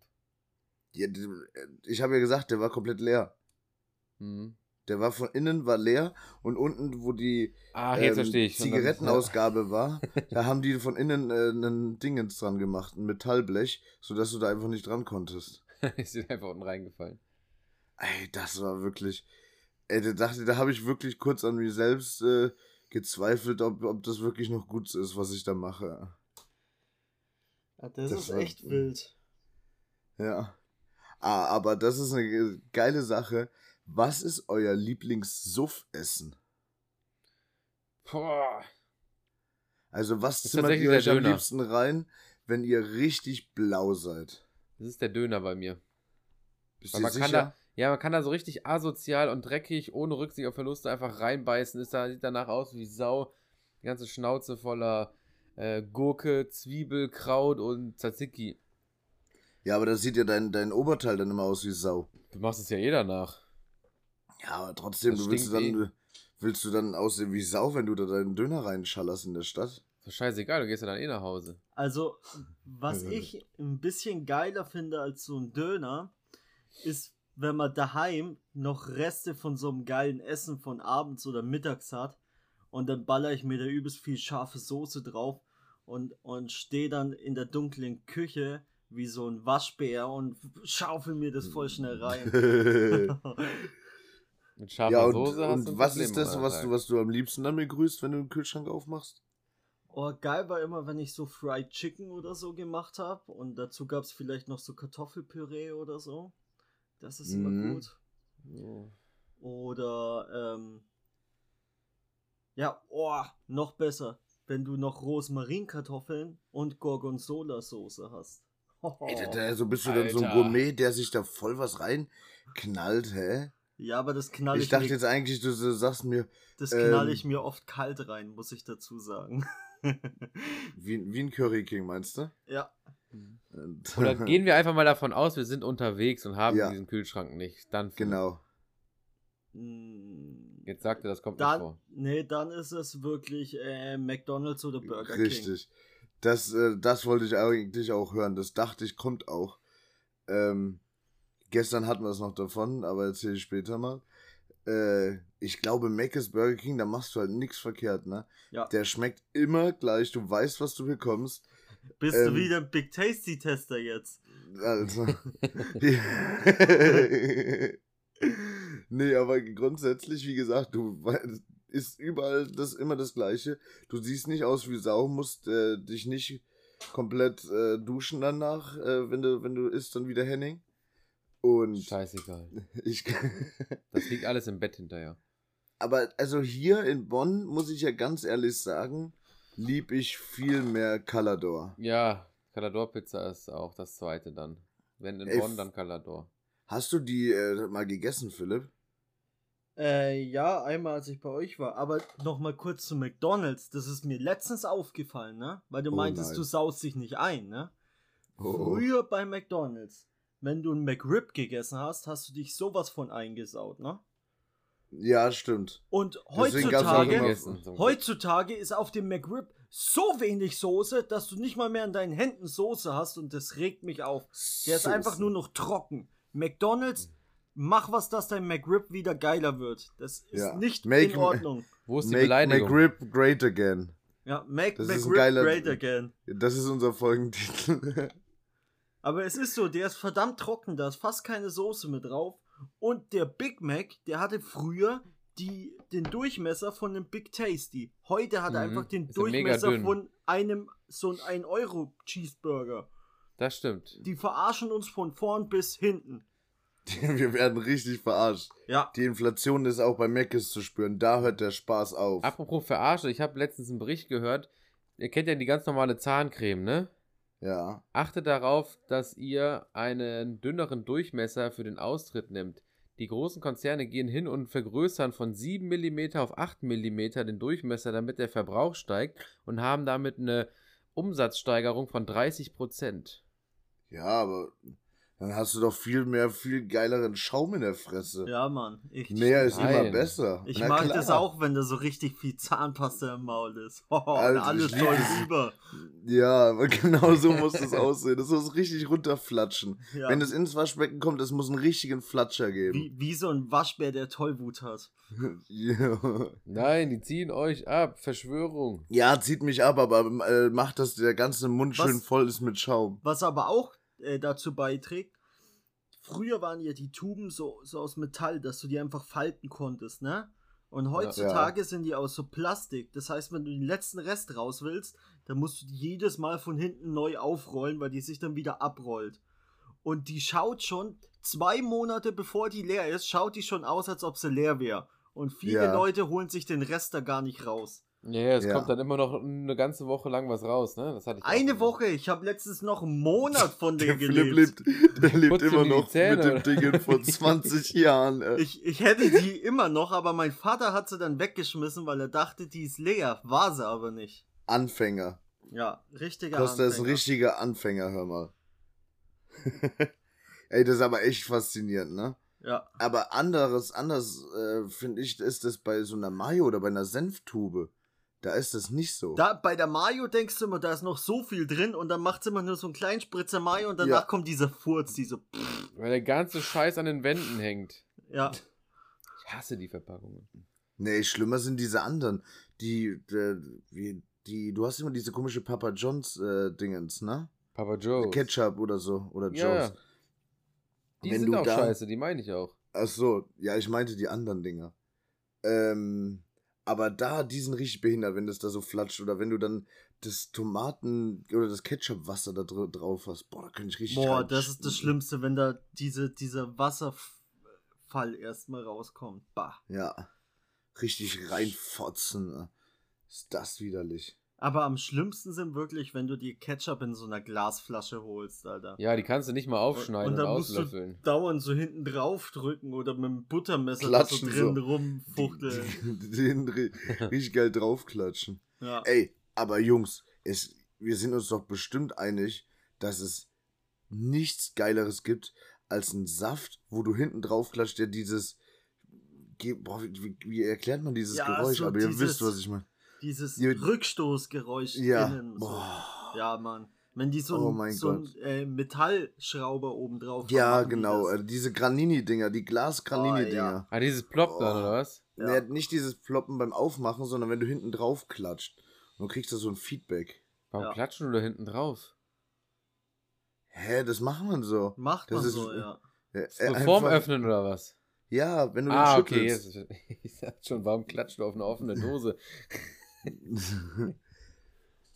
Ja, ich habe ja gesagt, der war komplett leer. Mhm. Der war von innen war leer und unten, wo die Ach, ähm, Zigarettenausgabe war, [LAUGHS] da haben die von innen äh, einen Dingens dran gemacht, ein Metallblech, sodass du da einfach nicht dran konntest. [LAUGHS] Ist dir einfach unten reingefallen. Ey, das war wirklich. Ey, da dachte, da habe ich wirklich kurz an mir selbst äh, gezweifelt, ob, ob das wirklich noch gut ist, was ich da mache. Ja, das, Das ist war- echt wild. Ja. Ah, aber das ist eine ge- geile Sache. Was ist euer Lieblings-Suff-Essen? Boah. Also, was zimmert ihr euch am liebsten rein, wenn ihr richtig blau seid? Das ist der Döner bei mir. Bist du sicher? kann da, Ja, man kann da so richtig asozial und dreckig, ohne Rücksicht auf Verluste einfach reinbeißen. Ist da, sieht danach aus wie Sau. Die ganze Schnauze voller äh, Gurke, Zwiebel, Kraut und Tzatziki. Ja, aber das sieht ja dein, dein Oberteil dann immer aus wie Sau. Du machst es ja eh danach. Ja, aber trotzdem, Das du willst du stinkt dann, willst du dann aussehen wie Sau, wenn du da deinen Döner reinschallerst in der Stadt? Ist doch scheißegal, du gehst ja dann eh nach Hause. Also, was [LAUGHS] ich ein bisschen geiler finde als so ein Döner, ist, wenn man daheim noch Reste von so einem geilen Essen von abends oder mittags hat und dann baller ich mir da übelst viel scharfe Soße drauf und, und stehe dann in der dunklen Küche wie so ein Waschbär und schaufel mir das voll schnell rein. [LAUGHS] Mit scharfer ja, und, Soße hast und was Problem, ist das, was du, was du am liebsten dann begrüßt, wenn du den Kühlschrank aufmachst? Oh, geil war immer, wenn ich so Fried Chicken oder so gemacht habe und dazu gab es vielleicht noch so Kartoffelpüree oder so. Das ist immer Mhm. gut. Oder, ähm, ja, oh, noch besser, wenn du noch Rosmarinkartoffeln und Gorgonzola-Soße hast. Ey, da, da, [LAUGHS] so bist du dann so ein Alter. Gourmet, der sich da voll was rein knallt, hä? Ja, aber das knall ich, Ich dachte mir, jetzt eigentlich, du so sagst mir, das knall ähm, ich mir oft kalt rein, muss ich dazu sagen. [LAUGHS] wie, wie ein Curry King, meinst du? ja, Oder gehen wir einfach mal davon aus, wir sind unterwegs und haben Ja. diesen Kühlschrank nicht. Dann Genau. Mm, Jetzt sagt er, das kommt nicht dann, vor. nee, dann ist es wirklich äh, McDonalds oder Burger King. Richtig. Das, äh, das wollte ich eigentlich auch hören. Das dachte ich, kommt auch. Ähm, gestern hatten wir es noch davon, aber erzähle ich später mal. Äh, ich glaube, Mc's Burger King, da machst du halt nichts verkehrt, ne? Ja. Der schmeckt immer gleich, du weißt, was du bekommst. Bist Ähm, du wieder ein Big Tasty Tester jetzt? Also. [LAUGHS] [LAUGHS] nee, aber grundsätzlich, wie gesagt, du ist überall das immer das Gleiche. Du siehst nicht aus wie Sau, musst äh, dich nicht komplett äh, duschen danach, äh, wenn du wenn du isst dann wieder Henning. Und Scheißegal. [LAUGHS] ich Das liegt alles im Bett hinterher. aber also hier in Bonn muss ich ja ganz ehrlich sagen, lieb ich viel mehr Calador. Ja, Calador Pizza ist auch das zweite dann. Wenn in Ey, Bonn, dann Calador. Hast du die äh, mal gegessen, Philipp? Äh, ja, einmal als ich bei euch war. Aber nochmal kurz zu McDonalds. Das ist mir letztens aufgefallen, ne? Weil du Oh meintest, nein. du saust dich nicht ein, ne? Oh. Früher bei McDonalds, wenn du ein McRib gegessen hast, hast du dich sowas von eingesaut, ne? Ja, stimmt. Und heutzutage, heutzutage ist auf dem McRib so wenig Soße, dass du nicht mal mehr in deinen Händen Soße hast und das regt mich auf. Der ist Soße. einfach nur noch trocken. McDonalds, mach was, dass dein McRib wieder geiler wird. Das ist Ja. nicht Make- in Ordnung. [LAUGHS] Wo ist die Make Beleidigung? McRib great again. Ja, make Das McRib geiler- great again. Das ist unser Folgentitel. [LAUGHS] Aber es ist so, der ist verdammt trocken, da ist fast keine Soße mit drauf. Und der Big Mac, der hatte früher die, den Durchmesser von einem Big Tasty. Heute hat er Mhm. einfach den Ist Durchmesser von einem so ein 1-Euro-Cheeseburger. Das stimmt. Die verarschen uns von vorn bis hinten. [LAUGHS] Wir werden richtig verarscht. Ja. Die Inflation ist auch bei Mc's zu spüren. Da hört der Spaß auf. Apropos Verarsche, ich habe letztens einen Bericht gehört. Ihr kennt ja die ganz normale Zahncreme, ne? Ja. Achtet darauf, dass ihr einen dünneren Durchmesser für den Austritt nimmt. Die großen Konzerne gehen hin und vergrößern von 7 mm auf 8 mm den Durchmesser, damit der Verbrauch steigt und haben damit eine Umsatzsteigerung von 30%. Ja, aber dann hast du doch viel mehr, viel geileren Schaum in der Fresse. Ja, Mann. Ich, Mehr ist immer Nein. besser. ich Na mag klar. das auch, wenn da so richtig viel Zahnpasta im Maul ist. [LAUGHS] Oh, Alter, alles ich lieb voll es. über. Ja, aber [LAUGHS] genau so muss das aussehen. Das muss richtig runterflatschen. Ja. Wenn es ins Waschbecken kommt, es muss einen richtigen Flatscher geben. wie, wie so ein Waschbär, der Tollwut hat. [LAUGHS] ja. Nein, die ziehen euch ab. Verschwörung. ja, zieht mich ab, aber äh, macht, dass der ganze Mund Was? schön voll ist mit Schaum. Was aber auch äh, dazu beiträgt, früher waren ja die Tuben so, so aus Metall, dass du die einfach falten konntest, ne? Und heutzutage sind die aus so Plastik. Das heißt, wenn du den letzten Rest raus willst, dann musst du die jedes Mal von hinten neu aufrollen, weil die sich dann wieder abrollt. Und die schaut schon, zwei Monate bevor die leer ist, schaut die schon aus, als ob sie leer wäre. Und viele Ja. Leute holen sich den Rest da gar nicht raus. Ja, ja, es Ja. kommt dann immer noch eine ganze Woche lang was raus, ne? Das hatte ich Eine. Woche, ich habe letztens noch einen Monat von Der dem gelebt. lebt, der lebt immer noch Zähne, mit dem? Ding von [LAUGHS] 20 Jahren. Äh. Ich, ich hätte die immer noch, aber mein Vater hat sie dann weggeschmissen, weil er dachte, die ist leer. War sie aber nicht. Anfänger. Ja, richtiger Costa ist ein Anfänger. richtiger Anfänger, hör mal. [LAUGHS] Ey, das ist aber echt faszinierend, ne? Ja, Aber anderes, anders, äh, finde ich, ist das bei so einer Mayo oder bei einer Senftube. Da ist das nicht so. da, bei der Mayo denkst du immer, da ist noch so viel drin und dann macht sie immer nur so einen kleinen Spritzer Mayo und danach Ja. kommt dieser Furz, diese. Weil der ganze Scheiß an den Wänden hängt. Ja, Ich hasse die Verpackungen. Nee, schlimmer sind diese anderen. Die, äh, wie, die, du hast immer diese komische Papa John's äh, Dingens, ne? Papa Joe. Ketchup oder so. Oder Joe's. ja. Die Wenn sind du auch da- scheiße, die meine ich auch. Ach so, ja, ich meinte die anderen Dinger. Ähm, aber da, die sind richtig behindert, wenn das da so flatscht. Oder wenn du dann das Tomaten- oder das Ketchupwasser da dr drauf hast. Boah, da könnte ich richtig boah, das ist das Schlimmste, wenn da diese, dieser Wasserfall erstmal rauskommt. Bah. Ja, richtig reinfotzen. ne? Ist das widerlich. Aber am schlimmsten sind wirklich, wenn du dir Ketchup in so einer Glasflasche holst, Alter. Ja, die kannst du nicht mal aufschneiden und, dann musst auslöffeln. du dauernd so hinten drauf drücken oder mit dem Buttermesser Klatschen so drin so. rumfuchteln. Den ri- [LAUGHS] richtig geil draufklatschen. Ja. Ey, aber Jungs, es, wir sind uns doch bestimmt einig, dass es nichts Geileres gibt als ein Saft, wo du hinten drauf klatscht, der dieses. Boah, wie, wie erklärt man dieses Ja, Geräusch? so aber ihr dieses- wisst, was ich meine. Dieses Ja, Rückstoßgeräusch Ja. innen. So. Ja, Mann. Wenn die so, Oh so einen Gott. äh, Metallschrauber oben drauf Ja, haben, die genau. das. äh, Diese Granini-Dinger, die Glas-Granini-Dinger. Ah, dieses Plop dann, Oh. oder was? Ja. Nee, nicht dieses Ploppen beim Aufmachen, sondern wenn du hinten drauf klatscht. Und du kriegst da so ein Feedback. Warum Ja. klatschen du da hinten drauf? Hä, das macht man so. Macht Das man ist- so, ja. Äh, So äh, Form einfach- öffnen oder was? Ja, wenn du Ah, den okay. schüttelst. Jetzt, [LAUGHS] ich sag schon, warum klatscht du auf eine offene [LAUGHS] Dose? [LAUGHS]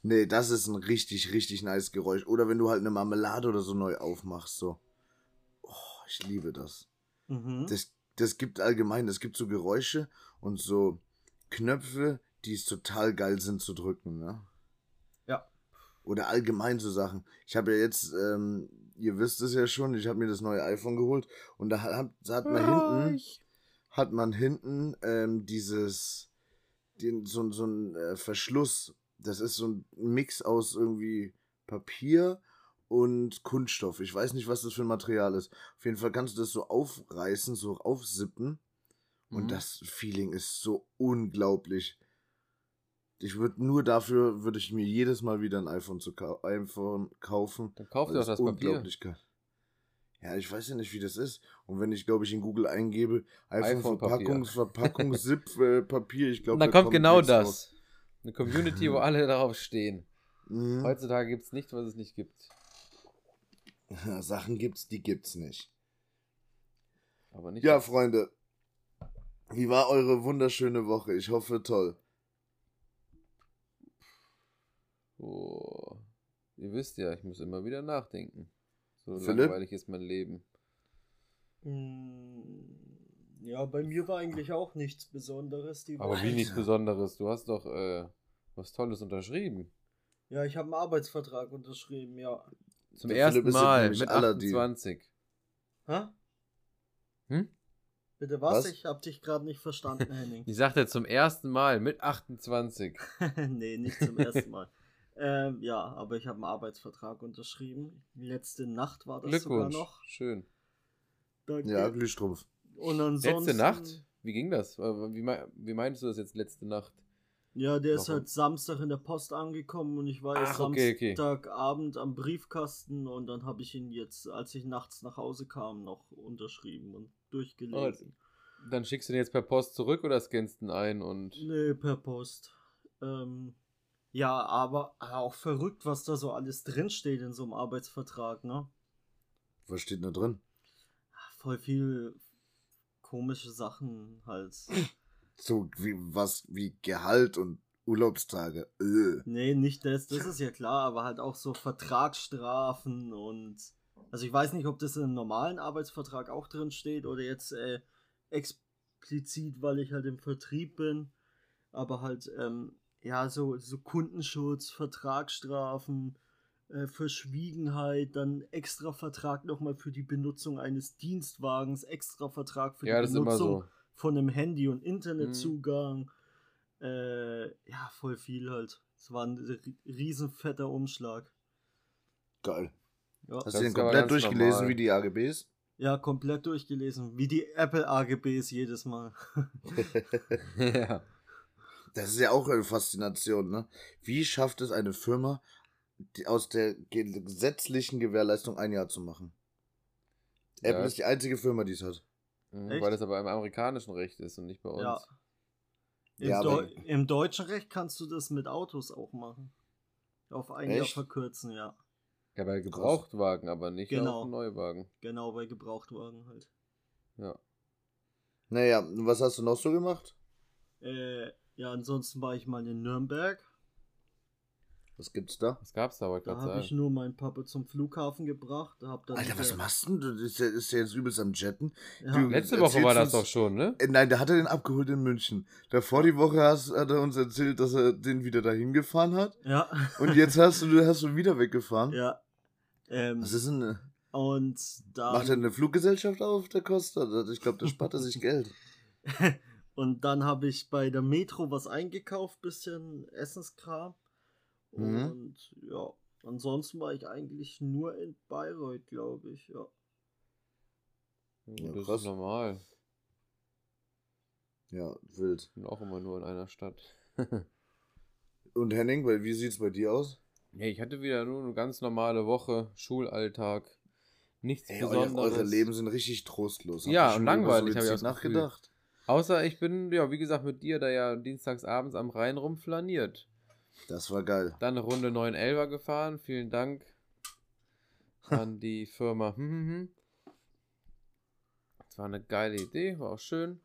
nee, das ist ein richtig, richtig nice Geräusch. Oder wenn du halt eine Marmelade oder so neu aufmachst, so. Oh, ich liebe das. Mhm. Das, das gibt allgemein, es gibt so Geräusche und so Knöpfe, die es total geil sind zu drücken, ne? Ja. Oder allgemein so Sachen. Ich habe ja jetzt, ähm, ihr wisst es ja schon, ich habe mir das neue iPhone geholt und da hat, hat man hinten, hat man hinten ähm, dieses, den, so, so ein äh, Verschluss. Das ist so ein Mix aus irgendwie Papier und Kunststoff. Ich weiß nicht, was das für ein Material ist. Auf jeden Fall kannst du das so aufreißen, so aufsippen. Und Mhm. das Feeling ist so unglaublich. Ich würde nur dafür, würde ich mir jedes Mal wieder ein iPhone, zu iPhone kaufen. Dann kauf dir doch das Papier. Ja, ich weiß ja nicht, wie das ist. Und wenn ich, glaube ich, in Google eingebe, iPhone iPhone-Papier. Verpackungs, Verpackung, Zip, äh, ich glaube, da kommt genau nichts raus. das. Eine Community, wo [LAUGHS] alle darauf stehen. Mhm. Heutzutage gibt es nichts, was es nicht gibt. Sachen gibt's, die gibt's nicht. Aber nicht. Ja, Freunde. Wie war eure wunderschöne Woche? Ich hoffe, toll. Oh. Ihr wisst ja, ich muss immer wieder nachdenken. So Philipp? langweilig ist mein Leben. Mm, Ja, bei mir war eigentlich auch nichts Besonderes. Die Aber Woche. wie nichts. Besonderes. Du hast doch äh, was Tolles unterschrieben. Ja, ich habe einen Arbeitsvertrag unterschrieben, ja. Zum Der ersten Mal mit aller die- 28. Hä? Hm? Bitte was? Was? Ich hab dich gerade nicht verstanden, [LAUGHS] Henning. Ich sagte zum ersten Mal mit 28. [LAUGHS] nee, nicht zum ersten Mal. Ähm, ja, aber ich habe einen Arbeitsvertrag unterschrieben. Letzte Nacht war das sogar Glückwunsch. noch. Schön. Danke. Ja, Glühstrumpf. Und ansonsten, Letzte Nacht? Wie ging das? Wie, wie meinst du das jetzt letzte Nacht? Ja, der ist Warum? halt Samstag in der Post angekommen und ich war jetzt Ach, okay, okay. Samstagabend am Briefkasten und dann habe ich ihn jetzt, als ich nachts nach Hause kam, noch unterschrieben und durchgelesen. Dann schickst du den jetzt per Post zurück oder scannst ihn ein und. Nee, per Post. Ähm, ja, aber auch verrückt, was da so alles drinsteht in so einem Arbeitsvertrag, ne? Was steht da drin? Voll viel komische Sachen halt. So wie was wie Gehalt und Urlaubstage. Äh. Nee, nicht das, das ist ja klar, aber halt auch so Vertragsstrafen und. Also ich weiß nicht, ob das in einem normalen Arbeitsvertrag auch drin steht oder jetzt äh, explizit, weil ich halt im Vertrieb bin. Aber halt, ähm, ja, so, so Kundenschutz, Vertragsstrafen, äh, Verschwiegenheit, dann extra Vertrag nochmal für die Benutzung eines Dienstwagens, extra Vertrag für Ja, die Benutzung so. von einem Handy- und Internetzugang. Äh, ja, voll viel halt. Es war ein ri- riesenfetter Umschlag. Geil. Ja, Hast du den komplett durchgelesen, normal. wie die AGBs? ja, komplett durchgelesen. Wie die Apple AGBs jedes Mal. [LAUGHS] [LAUGHS] ja. Das ist ja auch eine Faszination, ne? Wie schafft es eine Firma, die aus der ge- gesetzlichen Gewährleistung ein Jahr zu machen? Apple Ja. ist die einzige Firma, die es hat. Mhm, Echt? Weil das aber im amerikanischen Recht ist und nicht bei uns. Ja. Im, Ja, Deu Im deutschen Recht kannst du das mit Autos auch machen. Auf ein Jahr Echt? verkürzen, ja. Ja, bei Gebrauchtwagen, aber nicht Genau. auf Neuwagen. Genau, bei Gebrauchtwagen halt. Ja. Naja, und was hast du noch so gemacht? Äh, ja, ansonsten war ich mal in Nürnberg. Was gibt's da? Was gab's da, wollte Da habe ich nur meinen Papa zum Flughafen gebracht. Hab dann Alter, was machst denn du? Ist der, ist der jetzt übelst am Jetten? Ja, Du- Letzte Woche war das uns- doch schon, ne? Äh, Nein, der hat er den abgeholt in München. Davor die Woche hast, hat er uns erzählt, dass er den wieder dahin gefahren hat. ja. Und jetzt hast du, hast du wieder weggefahren. ja. Ähm, Was ist denn? äh, und da Macht er eine Fluggesellschaft auf, der Costa? Ich glaube, da spart er sich Geld. [LAUGHS] Und dann habe ich bei der Metro was eingekauft, bisschen Essenskram. Mhm. Und ja, ansonsten war ich eigentlich nur in Bayreuth, glaube ich, ja. Das krass. ist normal. Ja, wild. Ich bin auch immer nur in einer Stadt. [LAUGHS] Und Henning, weil wie sieht's bei dir aus? Ja, ich hatte wieder nur eine ganz normale Woche, Schulalltag, nichts Ey, eure, Besonderes. eure Leben sind richtig trostlos. Habt Ja, und langweilig, hab ich auch nachgedacht. Außer ich bin, ja, wie gesagt, mit dir da ja dienstags abends am Rhein rumflaniert. Das war geil. Dann eine Runde 911er gefahren. Vielen Dank an die Firma. Hm, hm, hm. Das war eine geile Idee, war auch schön.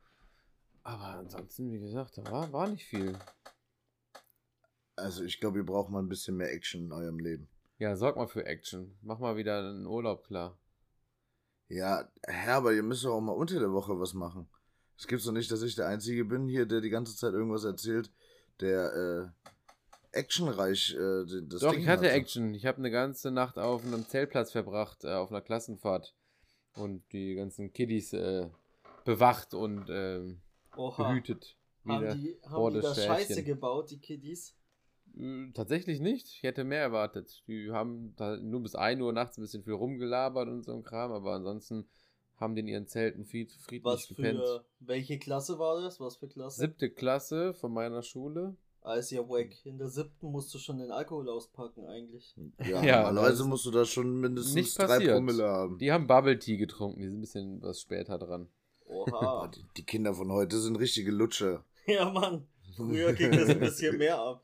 Aber ansonsten, wie gesagt, da war, war nicht viel. Also ich glaube, ihr braucht mal ein bisschen mehr Action in eurem Leben. Ja, sorg mal für Action. Mach mal wieder einen Urlaub klar. Ja, Herr, aber ihr müsst doch auch mal unter der Woche was machen. Es gibt's doch nicht, dass ich der Einzige bin hier, der die ganze Zeit irgendwas erzählt, der äh, actionreich äh, das Doch, Ding ich hatte hatte. Action. Ich habe eine ganze Nacht auf einem Zeltplatz verbracht, äh, auf einer Klassenfahrt. Und die ganzen Kiddies äh, bewacht und ähm, behütet. Wieder. Haben die, haben die da. Scheiße gebaut, die Kiddies? Äh, Tatsächlich nicht. Ich hätte mehr erwartet. Die haben da nur bis 1 Uhr nachts ein bisschen viel rumgelabert und so ein Kram, aber ansonsten haben die in ihren Zelten fried, friedlich Was gepennt. für. Welche Klasse war das? Was für Klasse? Siebte Klasse von meiner Schule. Ah, ist ja wack. In der siebten musst du schon den Alkohol auspacken, eigentlich. Ja, [LAUGHS] Ja, normalerweise musst du da schon mindestens Nicht drei. Promille haben. Die haben Bubble Tea getrunken, die sind ein bisschen was später dran. [LAUGHS] Boah, Oha. die, die Kinder von heute sind richtige Lutscher. ja, Mann. Früher ging das ein bisschen mehr ab.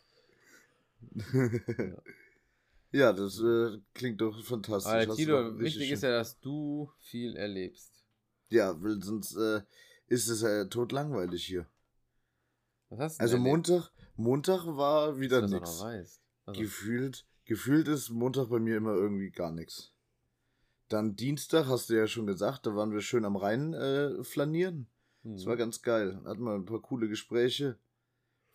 [LAUGHS] ja, das äh, klingt doch fantastisch. Aber Hast du Tilo, wichtig ist ja, dass du viel erlebst. Ja, weil sonst äh, ist es ja totlangweilig hier. Was hast du Also denn Montag, Montag war wieder erlebt? Weißt. Also, Gefühlt, gefühlt ist Montag bei mir immer irgendwie gar nichts. Dann Dienstag, hast du ja schon gesagt, da waren wir schön am Rhein äh, flanieren. hm. Das war ganz geil. Hatten wir ein paar coole Gespräche.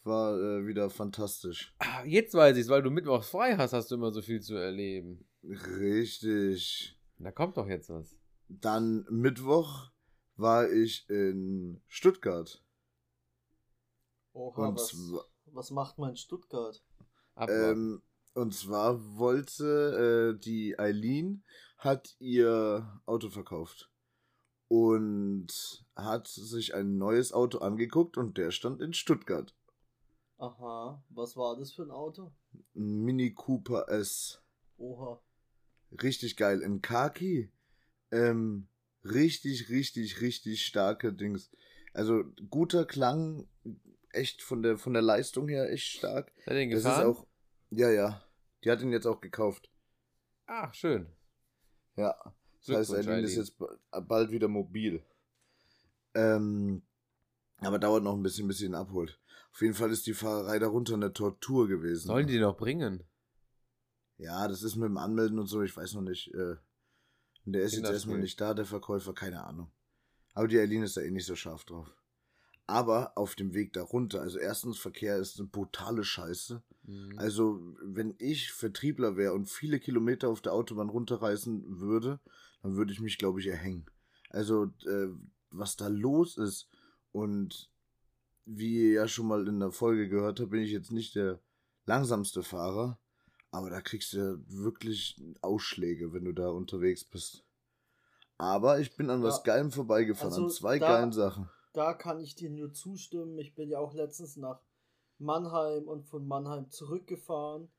War äh, wieder fantastisch. Ah, Jetzt weiß ich's, weil du mittwochs frei hast, hast du immer so viel zu erleben. Richtig. Da kommt doch jetzt was. Dann Mittwoch war ich in Stuttgart. Oha, Und was, was macht man in Stuttgart? Ähm, und zwar wollte äh, die Eileen hat ihr Auto verkauft und hat sich ein neues Auto angeguckt und der stand in Stuttgart. Aha, was war das für ein Auto? Ein Mini Cooper S. Oha. Richtig geil. In Khaki. Ähm, richtig, richtig, richtig starke Dings. Also guter Klang, echt von der von der Leistung her echt stark. Ihr den Das ist gefahren? auch. Ja, ja. Die hat ihn jetzt auch gekauft. Ach, schön. Ja. Das heißt, Eileen ist jetzt ba- bald wieder mobil. Ähm, aber dauert noch ein bisschen, bis sie ihn abholt. Auf jeden Fall ist die Fahrerei darunter eine Tortur gewesen. Sollen die noch bringen? Ja, das ist mit dem Anmelden und so, ich weiß noch nicht. Äh, der ist jetzt erstmal nicht da, der Verkäufer, keine Ahnung. Aber die Eileen ist da eh nicht so scharf drauf. Aber auf dem Weg darunter, also erstens, Verkehr ist eine brutale Scheiße. Mhm. Also, wenn ich Vertriebler wäre und viele Kilometer auf der Autobahn runterreißen würde, dann würde ich mich, glaube ich, erhängen. Also, äh, was da los ist und wie ihr ja schon mal in der Folge gehört habt, bin ich jetzt nicht der langsamste Fahrer, aber da kriegst du ja wirklich Ausschläge, wenn du da unterwegs bist. Aber ich bin an was Ja. Geilem vorbeigefahren, Also an zwei da- geilen Sachen. Da kann ich dir nur zustimmen. Ich bin ja auch letztens nach Mannheim und von Mannheim zurückgefahren.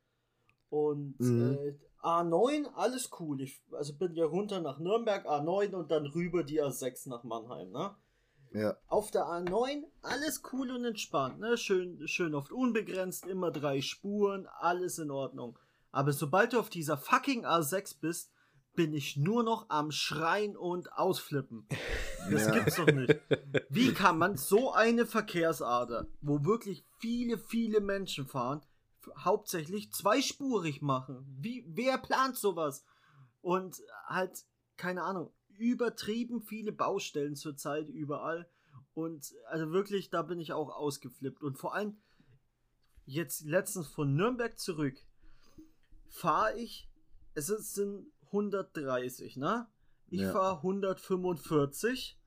Und Mhm. äh, A9, alles cool. Ich also bin ja runter nach Nürnberg, A9 und dann rüber die A6 nach Mannheim, ne? Ja, Auf der A9 alles cool und entspannt, ne? Schön, schön oft unbegrenzt, immer drei Spuren, alles in Ordnung. Aber sobald du auf dieser fucking A6 bist, bin ich nur noch am Schreien und Ausflippen. Das Ja. gibt's doch nicht. Wie kann man so eine Verkehrsader, wo wirklich viele, viele Menschen fahren, hauptsächlich zweispurig machen? Wie, wer plant sowas? Und halt, keine Ahnung, übertrieben viele Baustellen zurzeit überall. Und also wirklich, da bin ich auch ausgeflippt. Und vor allem, jetzt letztens von Nürnberg zurück, fahre ich, es ist- sind 130, ne? Ich Ja. fahre 145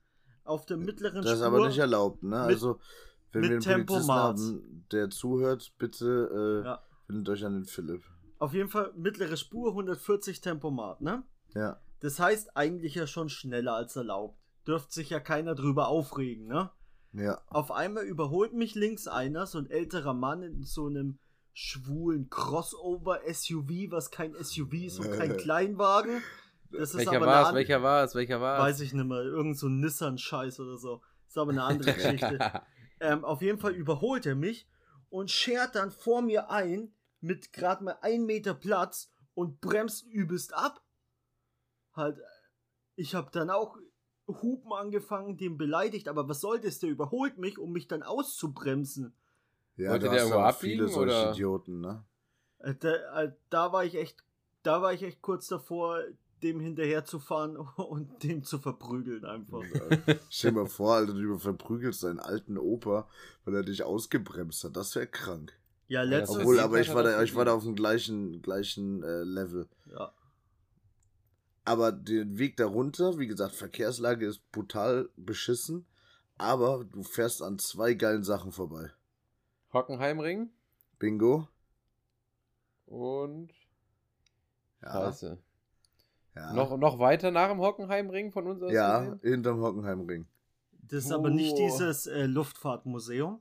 auf der mittleren das ist Spur. aber nicht erlaubt, ne? mit- also, wenn wir einen Polizisten Tempomat. haben, der zuhört, bitte äh, Ja. wendet euch an den Philipp. Auf jeden Fall mittlere Spur, 140 Tempomat, ne? Ja. Das heißt eigentlich ja schon schneller als erlaubt. Dürfte sich ja keiner drüber aufregen, ne? Ja. Auf einmal überholt mich links einer, so ein älterer Mann in so einem schwulen Crossover-SUV, was kein SUV ist und kein [LAUGHS] Kleinwagen. Das ist welcher aber war es? Welcher war es? Welcher war es? Weiß ich nicht mehr. Irgend so ein Nissan-Scheiß oder so. Ist aber eine andere [LAUGHS] Geschichte. Ähm, auf jeden Fall überholt er mich und schert dann vor mir ein mit gerade mal ein Meter Platz und bremst übelst ab. Halt, ich habe dann auch Hupen angefangen, den beleidigt, aber was soll das? Der überholt mich, um mich dann auszubremsen. Ja, Wollte der hast irgendwo auch viele abbiegen, solche oder? Idioten, ne? Äh, Da, äh, da war ich echt, da war ich echt kurz davor, dem hinterher zu fahren [LAUGHS] und den zu verprügeln einfach. Stell dir mal vor, Alter, du verprügelst deinen alten Opa, weil er dich ausgebremst hat. Das wäre krank. Ja, letztes Obwohl, aber ich war, da, ich war da auf dem gleichen, gleichen äh, Level. ja. Aber den Weg darunter, wie gesagt, Verkehrslage ist brutal beschissen. Aber du fährst an zwei geilen Sachen vorbei. Hockenheimring Bingo. und Ja. Scheiße. Ja, Noch, noch weiter nach dem Hockenheimring von uns aus ja gesehen? hinterm Hockenheimring. Das ist aber nicht Oh. dieses äh, Luftfahrtmuseum.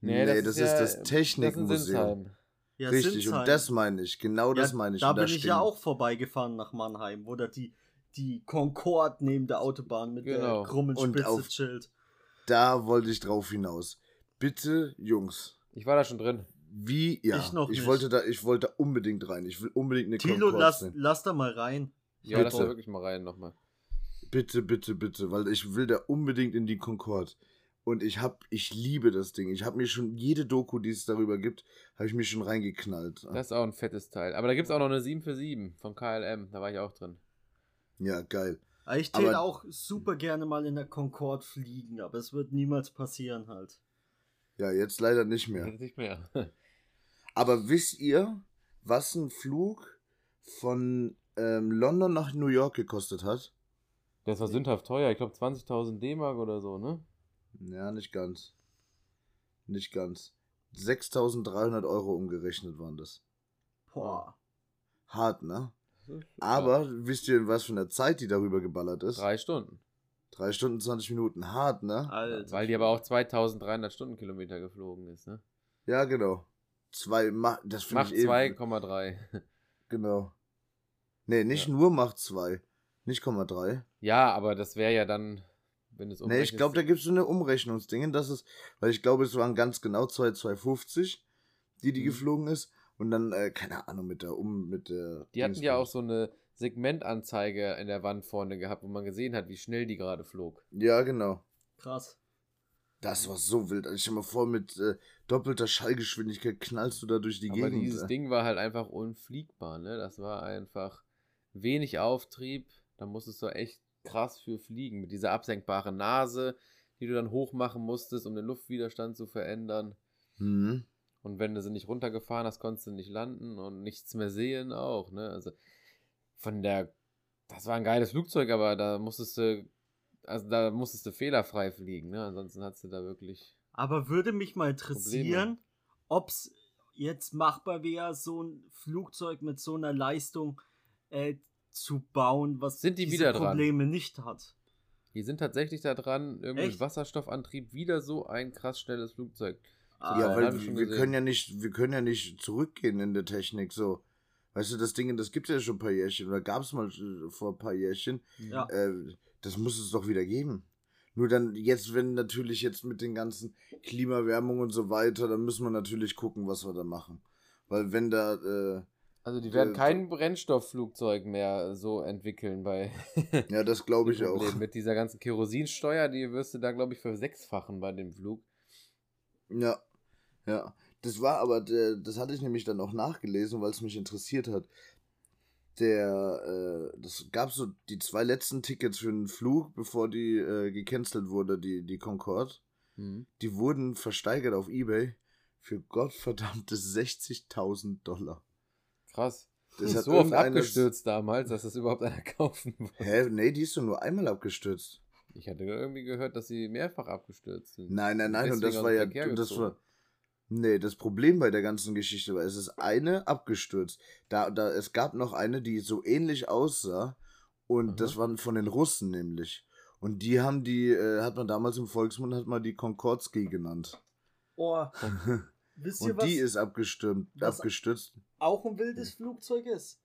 Nee, das, ist das in Technikmuseum. Ja, Richtig, Sinsheim. und das meine ich. Genau das ja, meine ich. Da bin ich ja stehen- auch vorbeigefahren nach Mannheim, wo da die, die Concorde neben der Autobahn mit Genau. der krummen Und Spitze auf- chillt. Da wollte ich drauf hinaus. Bitte, Jungs, Ich war da schon drin. wie, ja, Ich noch nicht. wollte da, ich wollte da unbedingt rein. Ich will unbedingt eine Tilo, Concorde lass, sehen. lass da mal rein. Ja, lass da Bitte. wirklich mal rein nochmal. Bitte, bitte, bitte, weil ich will da unbedingt in die Concorde. Und ich hab, ich liebe das Ding. Ich habe mir schon jede Doku, die es darüber gibt, habe ich mir schon reingeknallt. Das ist auch ein fettes Teil. Aber da gibt es auch noch eine 7 für 7 von KLM. Da war ich auch drin. Ja, geil. Ich täte auch super gerne mal in der Concorde fliegen, aber es wird niemals passieren halt. Ja, jetzt leider nicht mehr. Jetzt nicht mehr. [LAUGHS] Aber wisst ihr, was ein Flug von ähm, London nach New York gekostet hat? Das war sündhaft teuer. Ich glaube 20.000 D-Mark oder so, ne? Ja, nicht ganz. Nicht ganz. 6300 Euro umgerechnet waren das. Boah. Hart, ne? Aber wisst ihr, in was für einer Zeit die darüber geballert ja, ist? drei Stunden. Drei Stunden, 20 Minuten. Hart, ne? Alter. Weil die aber auch 2300 Stundenkilometer geflogen ist, ne? Ja, genau. Zwei, Ma das Macht ich eh- 2,3. Genau. Nee, nicht Ja. nur Macht 2. Nicht 0,3. Ja, aber das wäre ja dann, wenn es Nee, ich glaube, da gibt es so eine Umrechnungsdinge. Das ist, weil ich glaube, es waren ganz genau 2, 250, die die Mhm. geflogen ist. Und dann, äh, keine Ahnung, mit der Um, mit der. Die hatten ja auch so eine Segmentanzeige in der Wand vorne gehabt, wo man gesehen hat, wie schnell die gerade flog. Ja, genau. Krass. Das war so wild. Also ich stell mal vor, mit äh, doppelter Schallgeschwindigkeit knallst du da durch die Aber Gegend. dieses äh. Ding war halt einfach unfliegbar, ne? Das war einfach wenig Auftrieb. Da musstest du echt krass für fliegen. Mit dieser absenkbaren Nase, die du dann hochmachen musstest, um den Luftwiderstand zu verändern. Mhm. Und wenn du sie nicht runtergefahren hast, konntest du nicht landen und nichts mehr sehen auch, ne? Also von der, das war ein geiles Flugzeug, aber da musstest du, also da musstest du fehlerfrei fliegen, ne? Ansonsten hattest du da wirklich. Aber würde mich mal interessieren, ob es jetzt machbar wäre, so ein Flugzeug mit so einer Leistung äh, zu bauen, was Sind die diese wieder dran? Probleme nicht hat. Die sind tatsächlich da dran, irgendwie Echt? Wasserstoffantrieb wieder so ein krass schnelles Flugzeug. Ah, ja, weil wir gesehen. können ja nicht, wir können ja nicht zurückgehen in der Technik so. Weißt du, das Ding, das gibt ja schon ein paar Jährchen oder gab es mal äh, vor ein paar Jährchen. Ja. Äh, das muss es doch wieder geben. Nur dann jetzt, wenn natürlich jetzt mit den ganzen Klimawärmung und so weiter, dann müssen wir natürlich gucken, was wir da machen. Weil wenn da, äh, Also die werden Äh, kein Brennstoffflugzeug mehr so entwickeln bei [LAUGHS] ja, das glaube ich auch. Mit dieser ganzen Kerosinsteuer, die wirst du da, glaube ich, versechsfachen bei dem Flug. Ja, ja. Das war aber, der, das hatte ich nämlich dann auch nachgelesen, weil es mich interessiert hat. Der, äh, das gab so die zwei letzten Tickets für einen Flug, bevor die äh, gecancelt wurde, die, die Concorde. Mhm. Die wurden versteigert auf Ebay für gottverdammte 60.000 Dollar. Krass. Das hat so oft abgestürzt damals, dass das überhaupt einer [LAUGHS] kaufen wollte. Hä? Nee, die ist doch nur einmal abgestürzt. Ich hatte irgendwie gehört, dass sie mehrfach abgestürzt sind. Nein, nein, nein, und das war ja, das war, nee, das Problem bei der ganzen Geschichte war, es ist eine abgestürzt. Da, da, es gab noch eine, die so ähnlich aussah, und Aha. das waren von den Russen nämlich. Und die haben die, äh, hat man damals im Volksmund, hat man die Konkordski genannt. Oh, [LAUGHS] wisst ihr, Und was die ist abgestürmt, was- abgestürzt. auch ein wildes Flugzeug ist?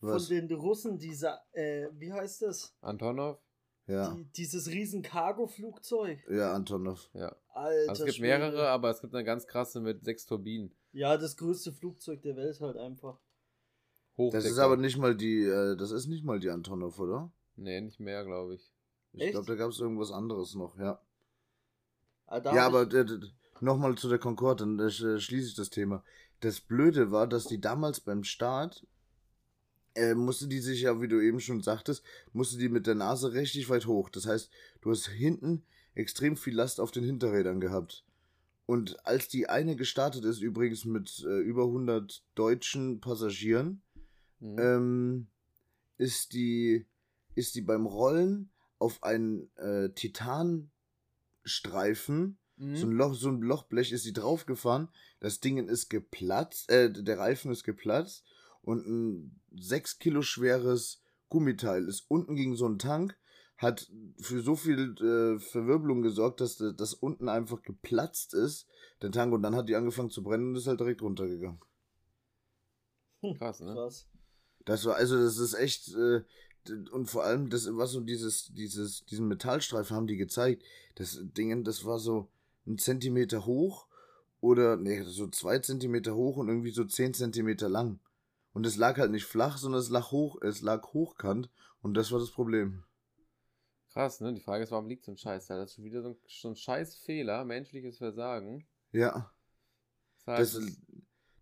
Was? Von den Russen, dieser, äh, wie heißt das? Antonov? Ja, Die, dieses riesen Cargo-Flugzeug. ja, Antonov. Ja. Alter Also es gibt Schwede. mehrere, aber es gibt eine ganz krasse mit sechs Turbinen. Ja, das größte Flugzeug der Welt halt einfach. Hochdecker. Das ist aber nicht mal die, äh, das ist nicht mal die Antonov, oder? Nee, nicht mehr, glaube ich. Ich glaube, da gab es irgendwas anderes noch, ja. Ah, ja, aber ich, nochmal zu der Concorde, dann äh, sch- schließe ich das Thema. Das Blöde war, dass die damals beim Start, äh, musste die sich ja, wie du eben schon sagtest, musste die mit der Nase richtig weit hoch. Das heißt, du hast hinten extrem viel Last auf den Hinterrädern gehabt. Und als die eine gestartet ist, übrigens mit äh, über 100 deutschen Passagieren, Mhm. ähm, ist die ist die beim Rollen auf einen äh, Titanstreifen, Mhm. so ein Loch, so ein Lochblech ist sie draufgefahren, das Ding ist geplatzt, äh, der Reifen ist geplatzt und ein 6 Kilo schweres Gummiteil ist unten gegen so einen Tank, hat für so viel äh, Verwirbelung gesorgt, dass das unten einfach geplatzt ist, der Tank, und dann hat die angefangen zu brennen und ist halt direkt runtergegangen. Krass, ne? krass. Das war, also das ist echt, äh, und vor allem, das war so dieses, dieses, diesen Metallstreifen haben die gezeigt. Das Ding, das war so ein Zentimeter hoch oder, nee, so zwei Zentimeter hoch und irgendwie so zehn Zentimeter lang. Und es lag halt nicht flach, sondern es lag hoch, es lag hochkant und das war das Problem. Krass, ne? Die Frage ist, warum liegt so ein Scheiß da? Das ist schon wieder so ein, so ein Scheißfehler, menschliches Versagen. Ja. Das Das,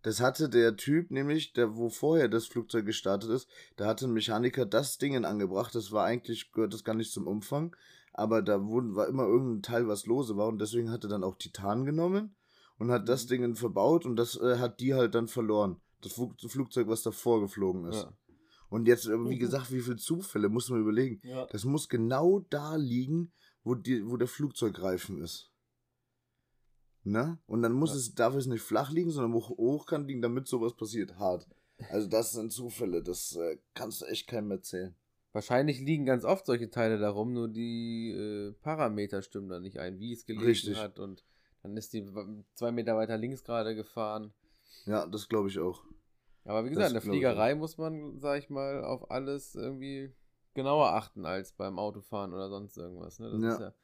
das hatte der Typ nämlich, der wo vorher das Flugzeug gestartet ist, da hatte ein Mechaniker das Ding angebracht. Das war eigentlich, gehört das gar nicht zum Umfang, aber da wurden, war immer irgendein Teil, was lose war und deswegen hat er dann auch Titan genommen und hat das Mhm. Ding verbaut und das äh, hat die halt dann verloren. Das Flug, Flugzeug, was davor geflogen ist. ja. Und jetzt, äh, wie Mhm. gesagt, wie viele Zufälle, muss man überlegen. Ja. Das muss genau da liegen, wo, die, wo der Flugzeugreifen ist. Ne? Und dann muss Ja. es, darf es nicht flach liegen, sondern hoch, hoch kann liegen, damit sowas passiert. Hart. Also das sind Zufälle, das äh, kannst du echt keinem erzählen. Wahrscheinlich liegen ganz oft solche Teile darum, nur die äh, Parameter stimmen da nicht ein, wie es gelegen Richtig. hat. Und dann ist die zwei Meter weiter links gerade gefahren. Ja, das glaube ich auch. Aber wie Das gesagt, in der Fliegerei muss man, sag ich mal, auf alles irgendwie genauer achten als beim Autofahren oder sonst irgendwas. Ne? Das Ja. ist ja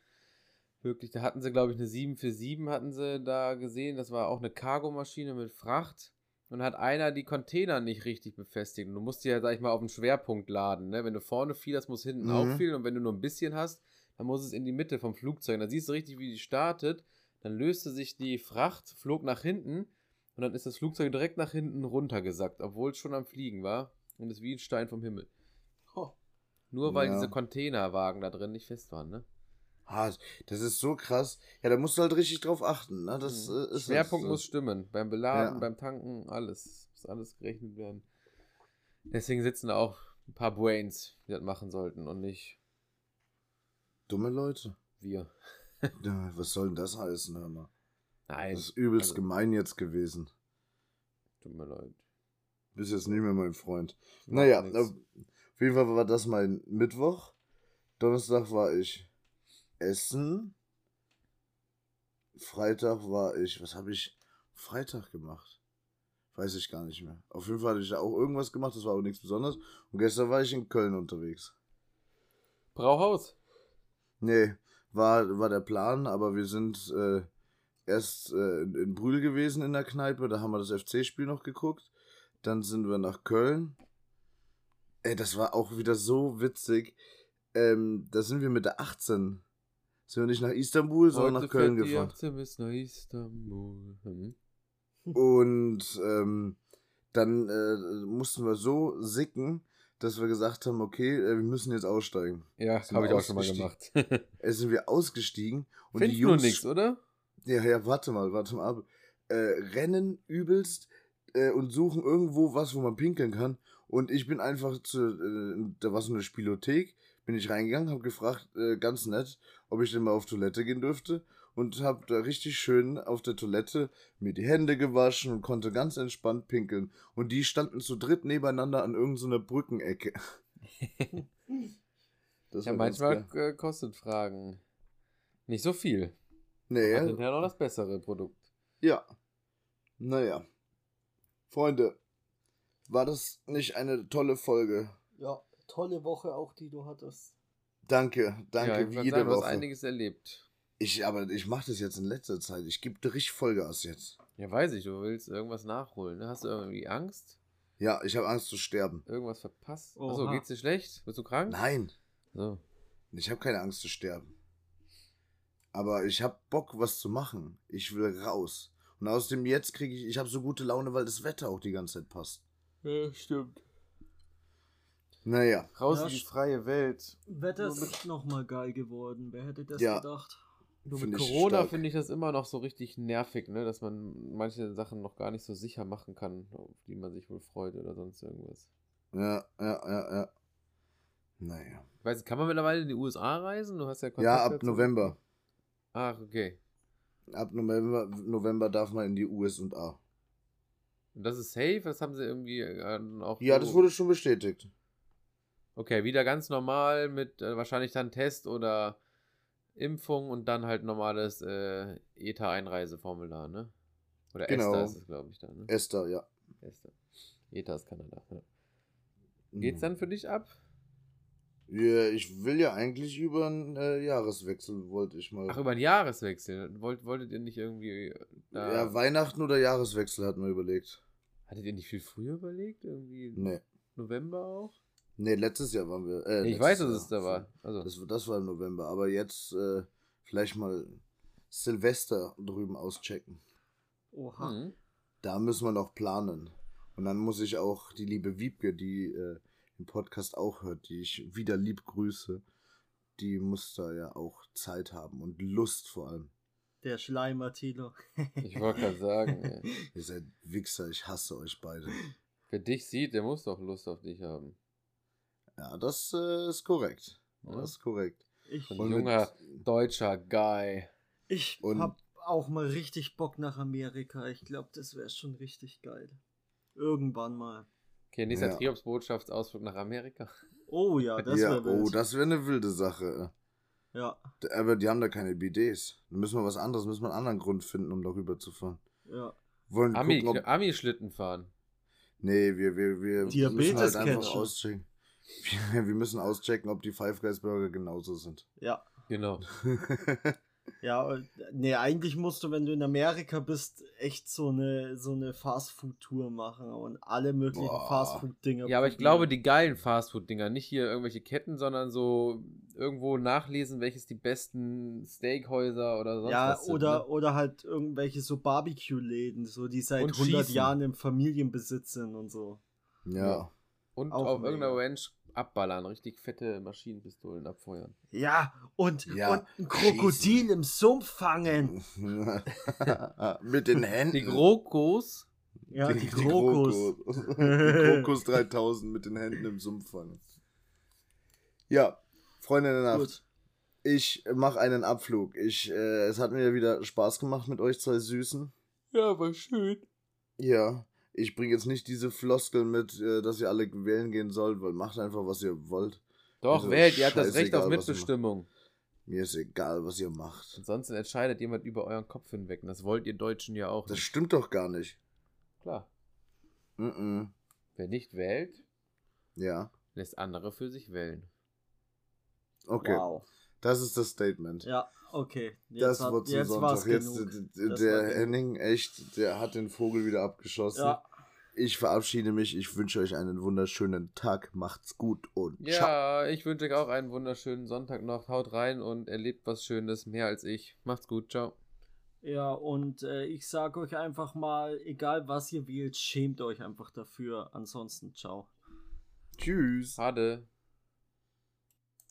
wirklich, da hatten sie, glaube ich, eine 747 hatten sie da gesehen. Das war auch eine Cargomaschine mit Fracht. Und hat einer die Container nicht richtig befestigt. Und du musst die ja, sag ich mal, auf den Schwerpunkt laden. Ne? Wenn du vorne viel hast, muss hinten Mhm. auch viel. Und wenn du nur ein bisschen hast, dann muss es in die Mitte vom Flugzeug. Und dann siehst du richtig, wie die startet. Dann löste sich die Fracht, flog nach hinten. Und dann ist das Flugzeug direkt nach hinten runtergesackt, obwohl es schon am Fliegen war. Und ist wie ein Stein vom Himmel. Oh. Nur weil Ja. diese Containerwagen da drin nicht fest waren, ne? Das ist so krass. Ja, da musst du halt richtig drauf achten. Ne? Das Mhm. äh, ist Schwerpunkt halt, muss stimmen. Beim Beladen, Ja. beim Tanken, alles. Muss alles gerechnet werden. Deswegen sitzen da auch ein paar Brains, die das machen sollten und nicht Dumme Leute. wir. [LAUGHS] Ja, was soll denn das heißen, hör mal? Nein, Das ist übelst also- gemein jetzt gewesen. tut mir leid. Bist jetzt nicht mehr mein Freund. Naja, nix. auf jeden Fall war das mein Mittwoch. Donnerstag war ich essen. Freitag war ich, was habe ich Freitag gemacht? Weiß ich gar nicht mehr. Auf jeden Fall hatte ich auch irgendwas gemacht, das war aber nichts Besonderes. Und gestern war ich in Köln unterwegs. Brauhaus. Nee, war, war der Plan, aber wir sind äh, erst äh, in, in Brühl gewesen in der Kneipe, da haben wir das FC-Spiel noch geguckt. Dann sind wir nach Köln. Ey, das war auch wieder so witzig. Ähm, da sind wir mit der 18. Sind wir nicht nach Istanbul, sondern Heute nach Köln die gefahren. 18 bis nach Istanbul. Hm. Und ähm, dann äh, mussten wir so sicken, dass wir gesagt haben, okay, äh, wir müssen jetzt aussteigen. Ja, habe ich auch schon mal gemacht. [LAUGHS] Äh, sind wir ausgestiegen und Findest die Jungs nichts, oder? Ja, ja, warte mal, warte mal ab. Äh, rennen übelst äh, und suchen irgendwo was, wo man pinkeln kann. Und ich bin einfach zu, äh, da war so eine Spielothek, bin ich reingegangen, habe gefragt, äh, ganz nett, ob ich denn mal auf Toilette gehen dürfte. Und habe da richtig schön auf der Toilette mir die Hände gewaschen und konnte ganz entspannt pinkeln. Und die standen zu dritt nebeneinander an irgendeiner Brückenecke. [LAUGHS] Das ja, manchmal geil. äh, kostet Fragen nicht so viel. Nee, Hat hinterher noch das bessere Produkt. Ja. Naja. Freunde, war das nicht eine tolle Folge? Ja, tolle Woche auch, die du hattest. Danke, danke, ja, ich wie jede sagen, du hast Woche. einiges erlebt. Ich, aber ich mache das jetzt in letzter Zeit. Ich gebe dir richtig Vollgas jetzt. Ja, weiß ich, du willst irgendwas nachholen. Ne? Hast du irgendwie Angst? Ja, ich habe Angst zu sterben. Irgendwas verpasst? Oha. Achso, geht's dir schlecht? Bist du krank? Nein, So. ich habe keine Angst zu sterben. Aber ich habe Bock, was zu machen. Ich will raus. Und außerdem jetzt kriege ich, ich habe so gute Laune, weil das Wetter auch die ganze Zeit passt. Ja, stimmt. Naja, Raus Ja, in die freie Welt. Wetter ist nochmal geil geworden. Wer hätte das Ja. gedacht? Nur Find mit Corona finde ich das immer noch so richtig nervig, ne? dass man manche Sachen noch gar nicht so sicher machen kann, auf die man sich wohl freut oder sonst irgendwas. ja, ja, ja, ja. Naja. Ich weiß nicht, kann man mittlerweile in die USA reisen? Du hast ja Kontakt Ja, ab dazu. November. Ach, okay. Ab November, November darf man in die USA. Und das ist safe? Das haben sie irgendwie äh, auch. Ja, so- das wurde schon bestätigt. Okay, wieder ganz normal mit äh, wahrscheinlich dann Test oder Impfung und dann halt normales äh, ETA-Einreiseformular, ne? Oder Genau. ESTA ist es, glaube ich, da, ne? Esther, ja. ESTA. ETA ist Kanada. Ja. Geht's dann für dich ab? Ja, ich will ja eigentlich über einen äh, Jahreswechsel, wollte ich mal. Ach, über den Jahreswechsel. Wollt, wolltet ihr nicht irgendwie äh, da. ja, Weihnachten oder Jahreswechsel hatten wir überlegt. Hattet ihr nicht viel früher überlegt? Irgendwie Nee. November auch? Nee, letztes Jahr waren wir. Äh, ich weiß, dass Jahr. es da war. Also, Das, das war im November. Aber jetzt äh, vielleicht mal Silvester drüben auschecken. Oha. hm. Da müssen wir noch planen. Und dann muss ich auch die liebe Wiebke, die äh, den Podcast auch hört, die ich wieder lieb grüße, die muss da ja auch Zeit haben und Lust vor allem. Der Schleimer, Tilo. Ich wollte gerade sagen, ey. Ihr seid Wichser, ich hasse euch beide. wer dich sieht, der muss doch Lust auf dich haben. Ja, das äh, ist korrekt. Ja. Das ist korrekt. Ich, Ein junger deutscher Guy. ich Und- hab auch mal richtig Bock nach Amerika. Ich glaube, das wäre schon richtig geil. Irgendwann mal. Okay, nächster Ja. Triumphs-Botschaftsausflug nach Amerika. Oh ja, das ja, wäre oh, das wäre eine wilde Sache. ja, Aber die haben da keine BDs. Da müssen wir was anderes, müssen wir einen anderen Grund finden, um darüber zu fahren. ja. Wollen Ami, gucken, ob, Ami-Schlitten fahren. Nee, wir, wir, wir Diabetes müssen halt einfach auschecken. Wir, [LAUGHS] wir müssen auschecken, ob die Five Guys Burger genauso sind. Ja. Genau. [LAUGHS] Ja, nee, eigentlich musst du, wenn du in Amerika bist, echt so eine, so eine Fastfood-Tour machen und alle möglichen. Fastfood-Dinger. Ja, aber ich glaube, die geilen Fastfood-Dinger, nicht hier irgendwelche Ketten, sondern so irgendwo nachlesen, welches die besten Steakhäuser oder sonst Ja, was sind. oder, ne? oder halt irgendwelche so Barbecue-Läden, so die seit Und 100 schießen. Jahren im Familienbesitz sind und so. ja. Und Auch auf mega. irgendeiner Ranch abballern, richtig fette Maschinenpistolen abfeuern. Ja, und, Ja, und ein Krokodil im Sumpf fangen. [LAUGHS] Mit den Händen. Die Grokos, Ja, die, Krokus. Krokos. die Krokus 3000 mit den Händen im Sumpf fangen. Ja, Freunde der Nacht. Gut. Ich mache einen Abflug. Ich, äh, es hat mir wieder Spaß gemacht mit euch zwei Süßen. ja, war schön. Ja, ich bringe jetzt nicht diese Floskeln mit, äh, dass ihr alle wählen gehen sollt, weil macht einfach, was ihr wollt. Doch, Also wählt, ihr habt das Recht auf Mitbestimmung. Mir ist egal, was ihr macht. Ansonsten entscheidet jemand über euren Kopf hinweg. Und das wollt ihr Deutschen ja auch. Das nicht. stimmt doch gar nicht. Klar. Mm Wer nicht wählt, Ja, lässt andere für sich wählen. okay. Wow. Das ist das Statement. Ja, okay. Jetzt, das hat, wird zum jetzt Sonntag. war's Jetzt, genug. war der genug. Henning, echt, der hat den Vogel wieder abgeschossen. Ja, Ich verabschiede mich. Ich wünsche euch einen wunderschönen Tag. Macht's gut und ciao. Ja, ich wünsche euch auch einen wunderschönen Sonntag noch. Haut rein und erlebt was Schönes, mehr als ich. Macht's gut, ciao. ja, und äh, ich sage euch einfach mal, egal was ihr wählt, schämt euch einfach dafür. Ansonsten, ciao. Tschüss. Schade.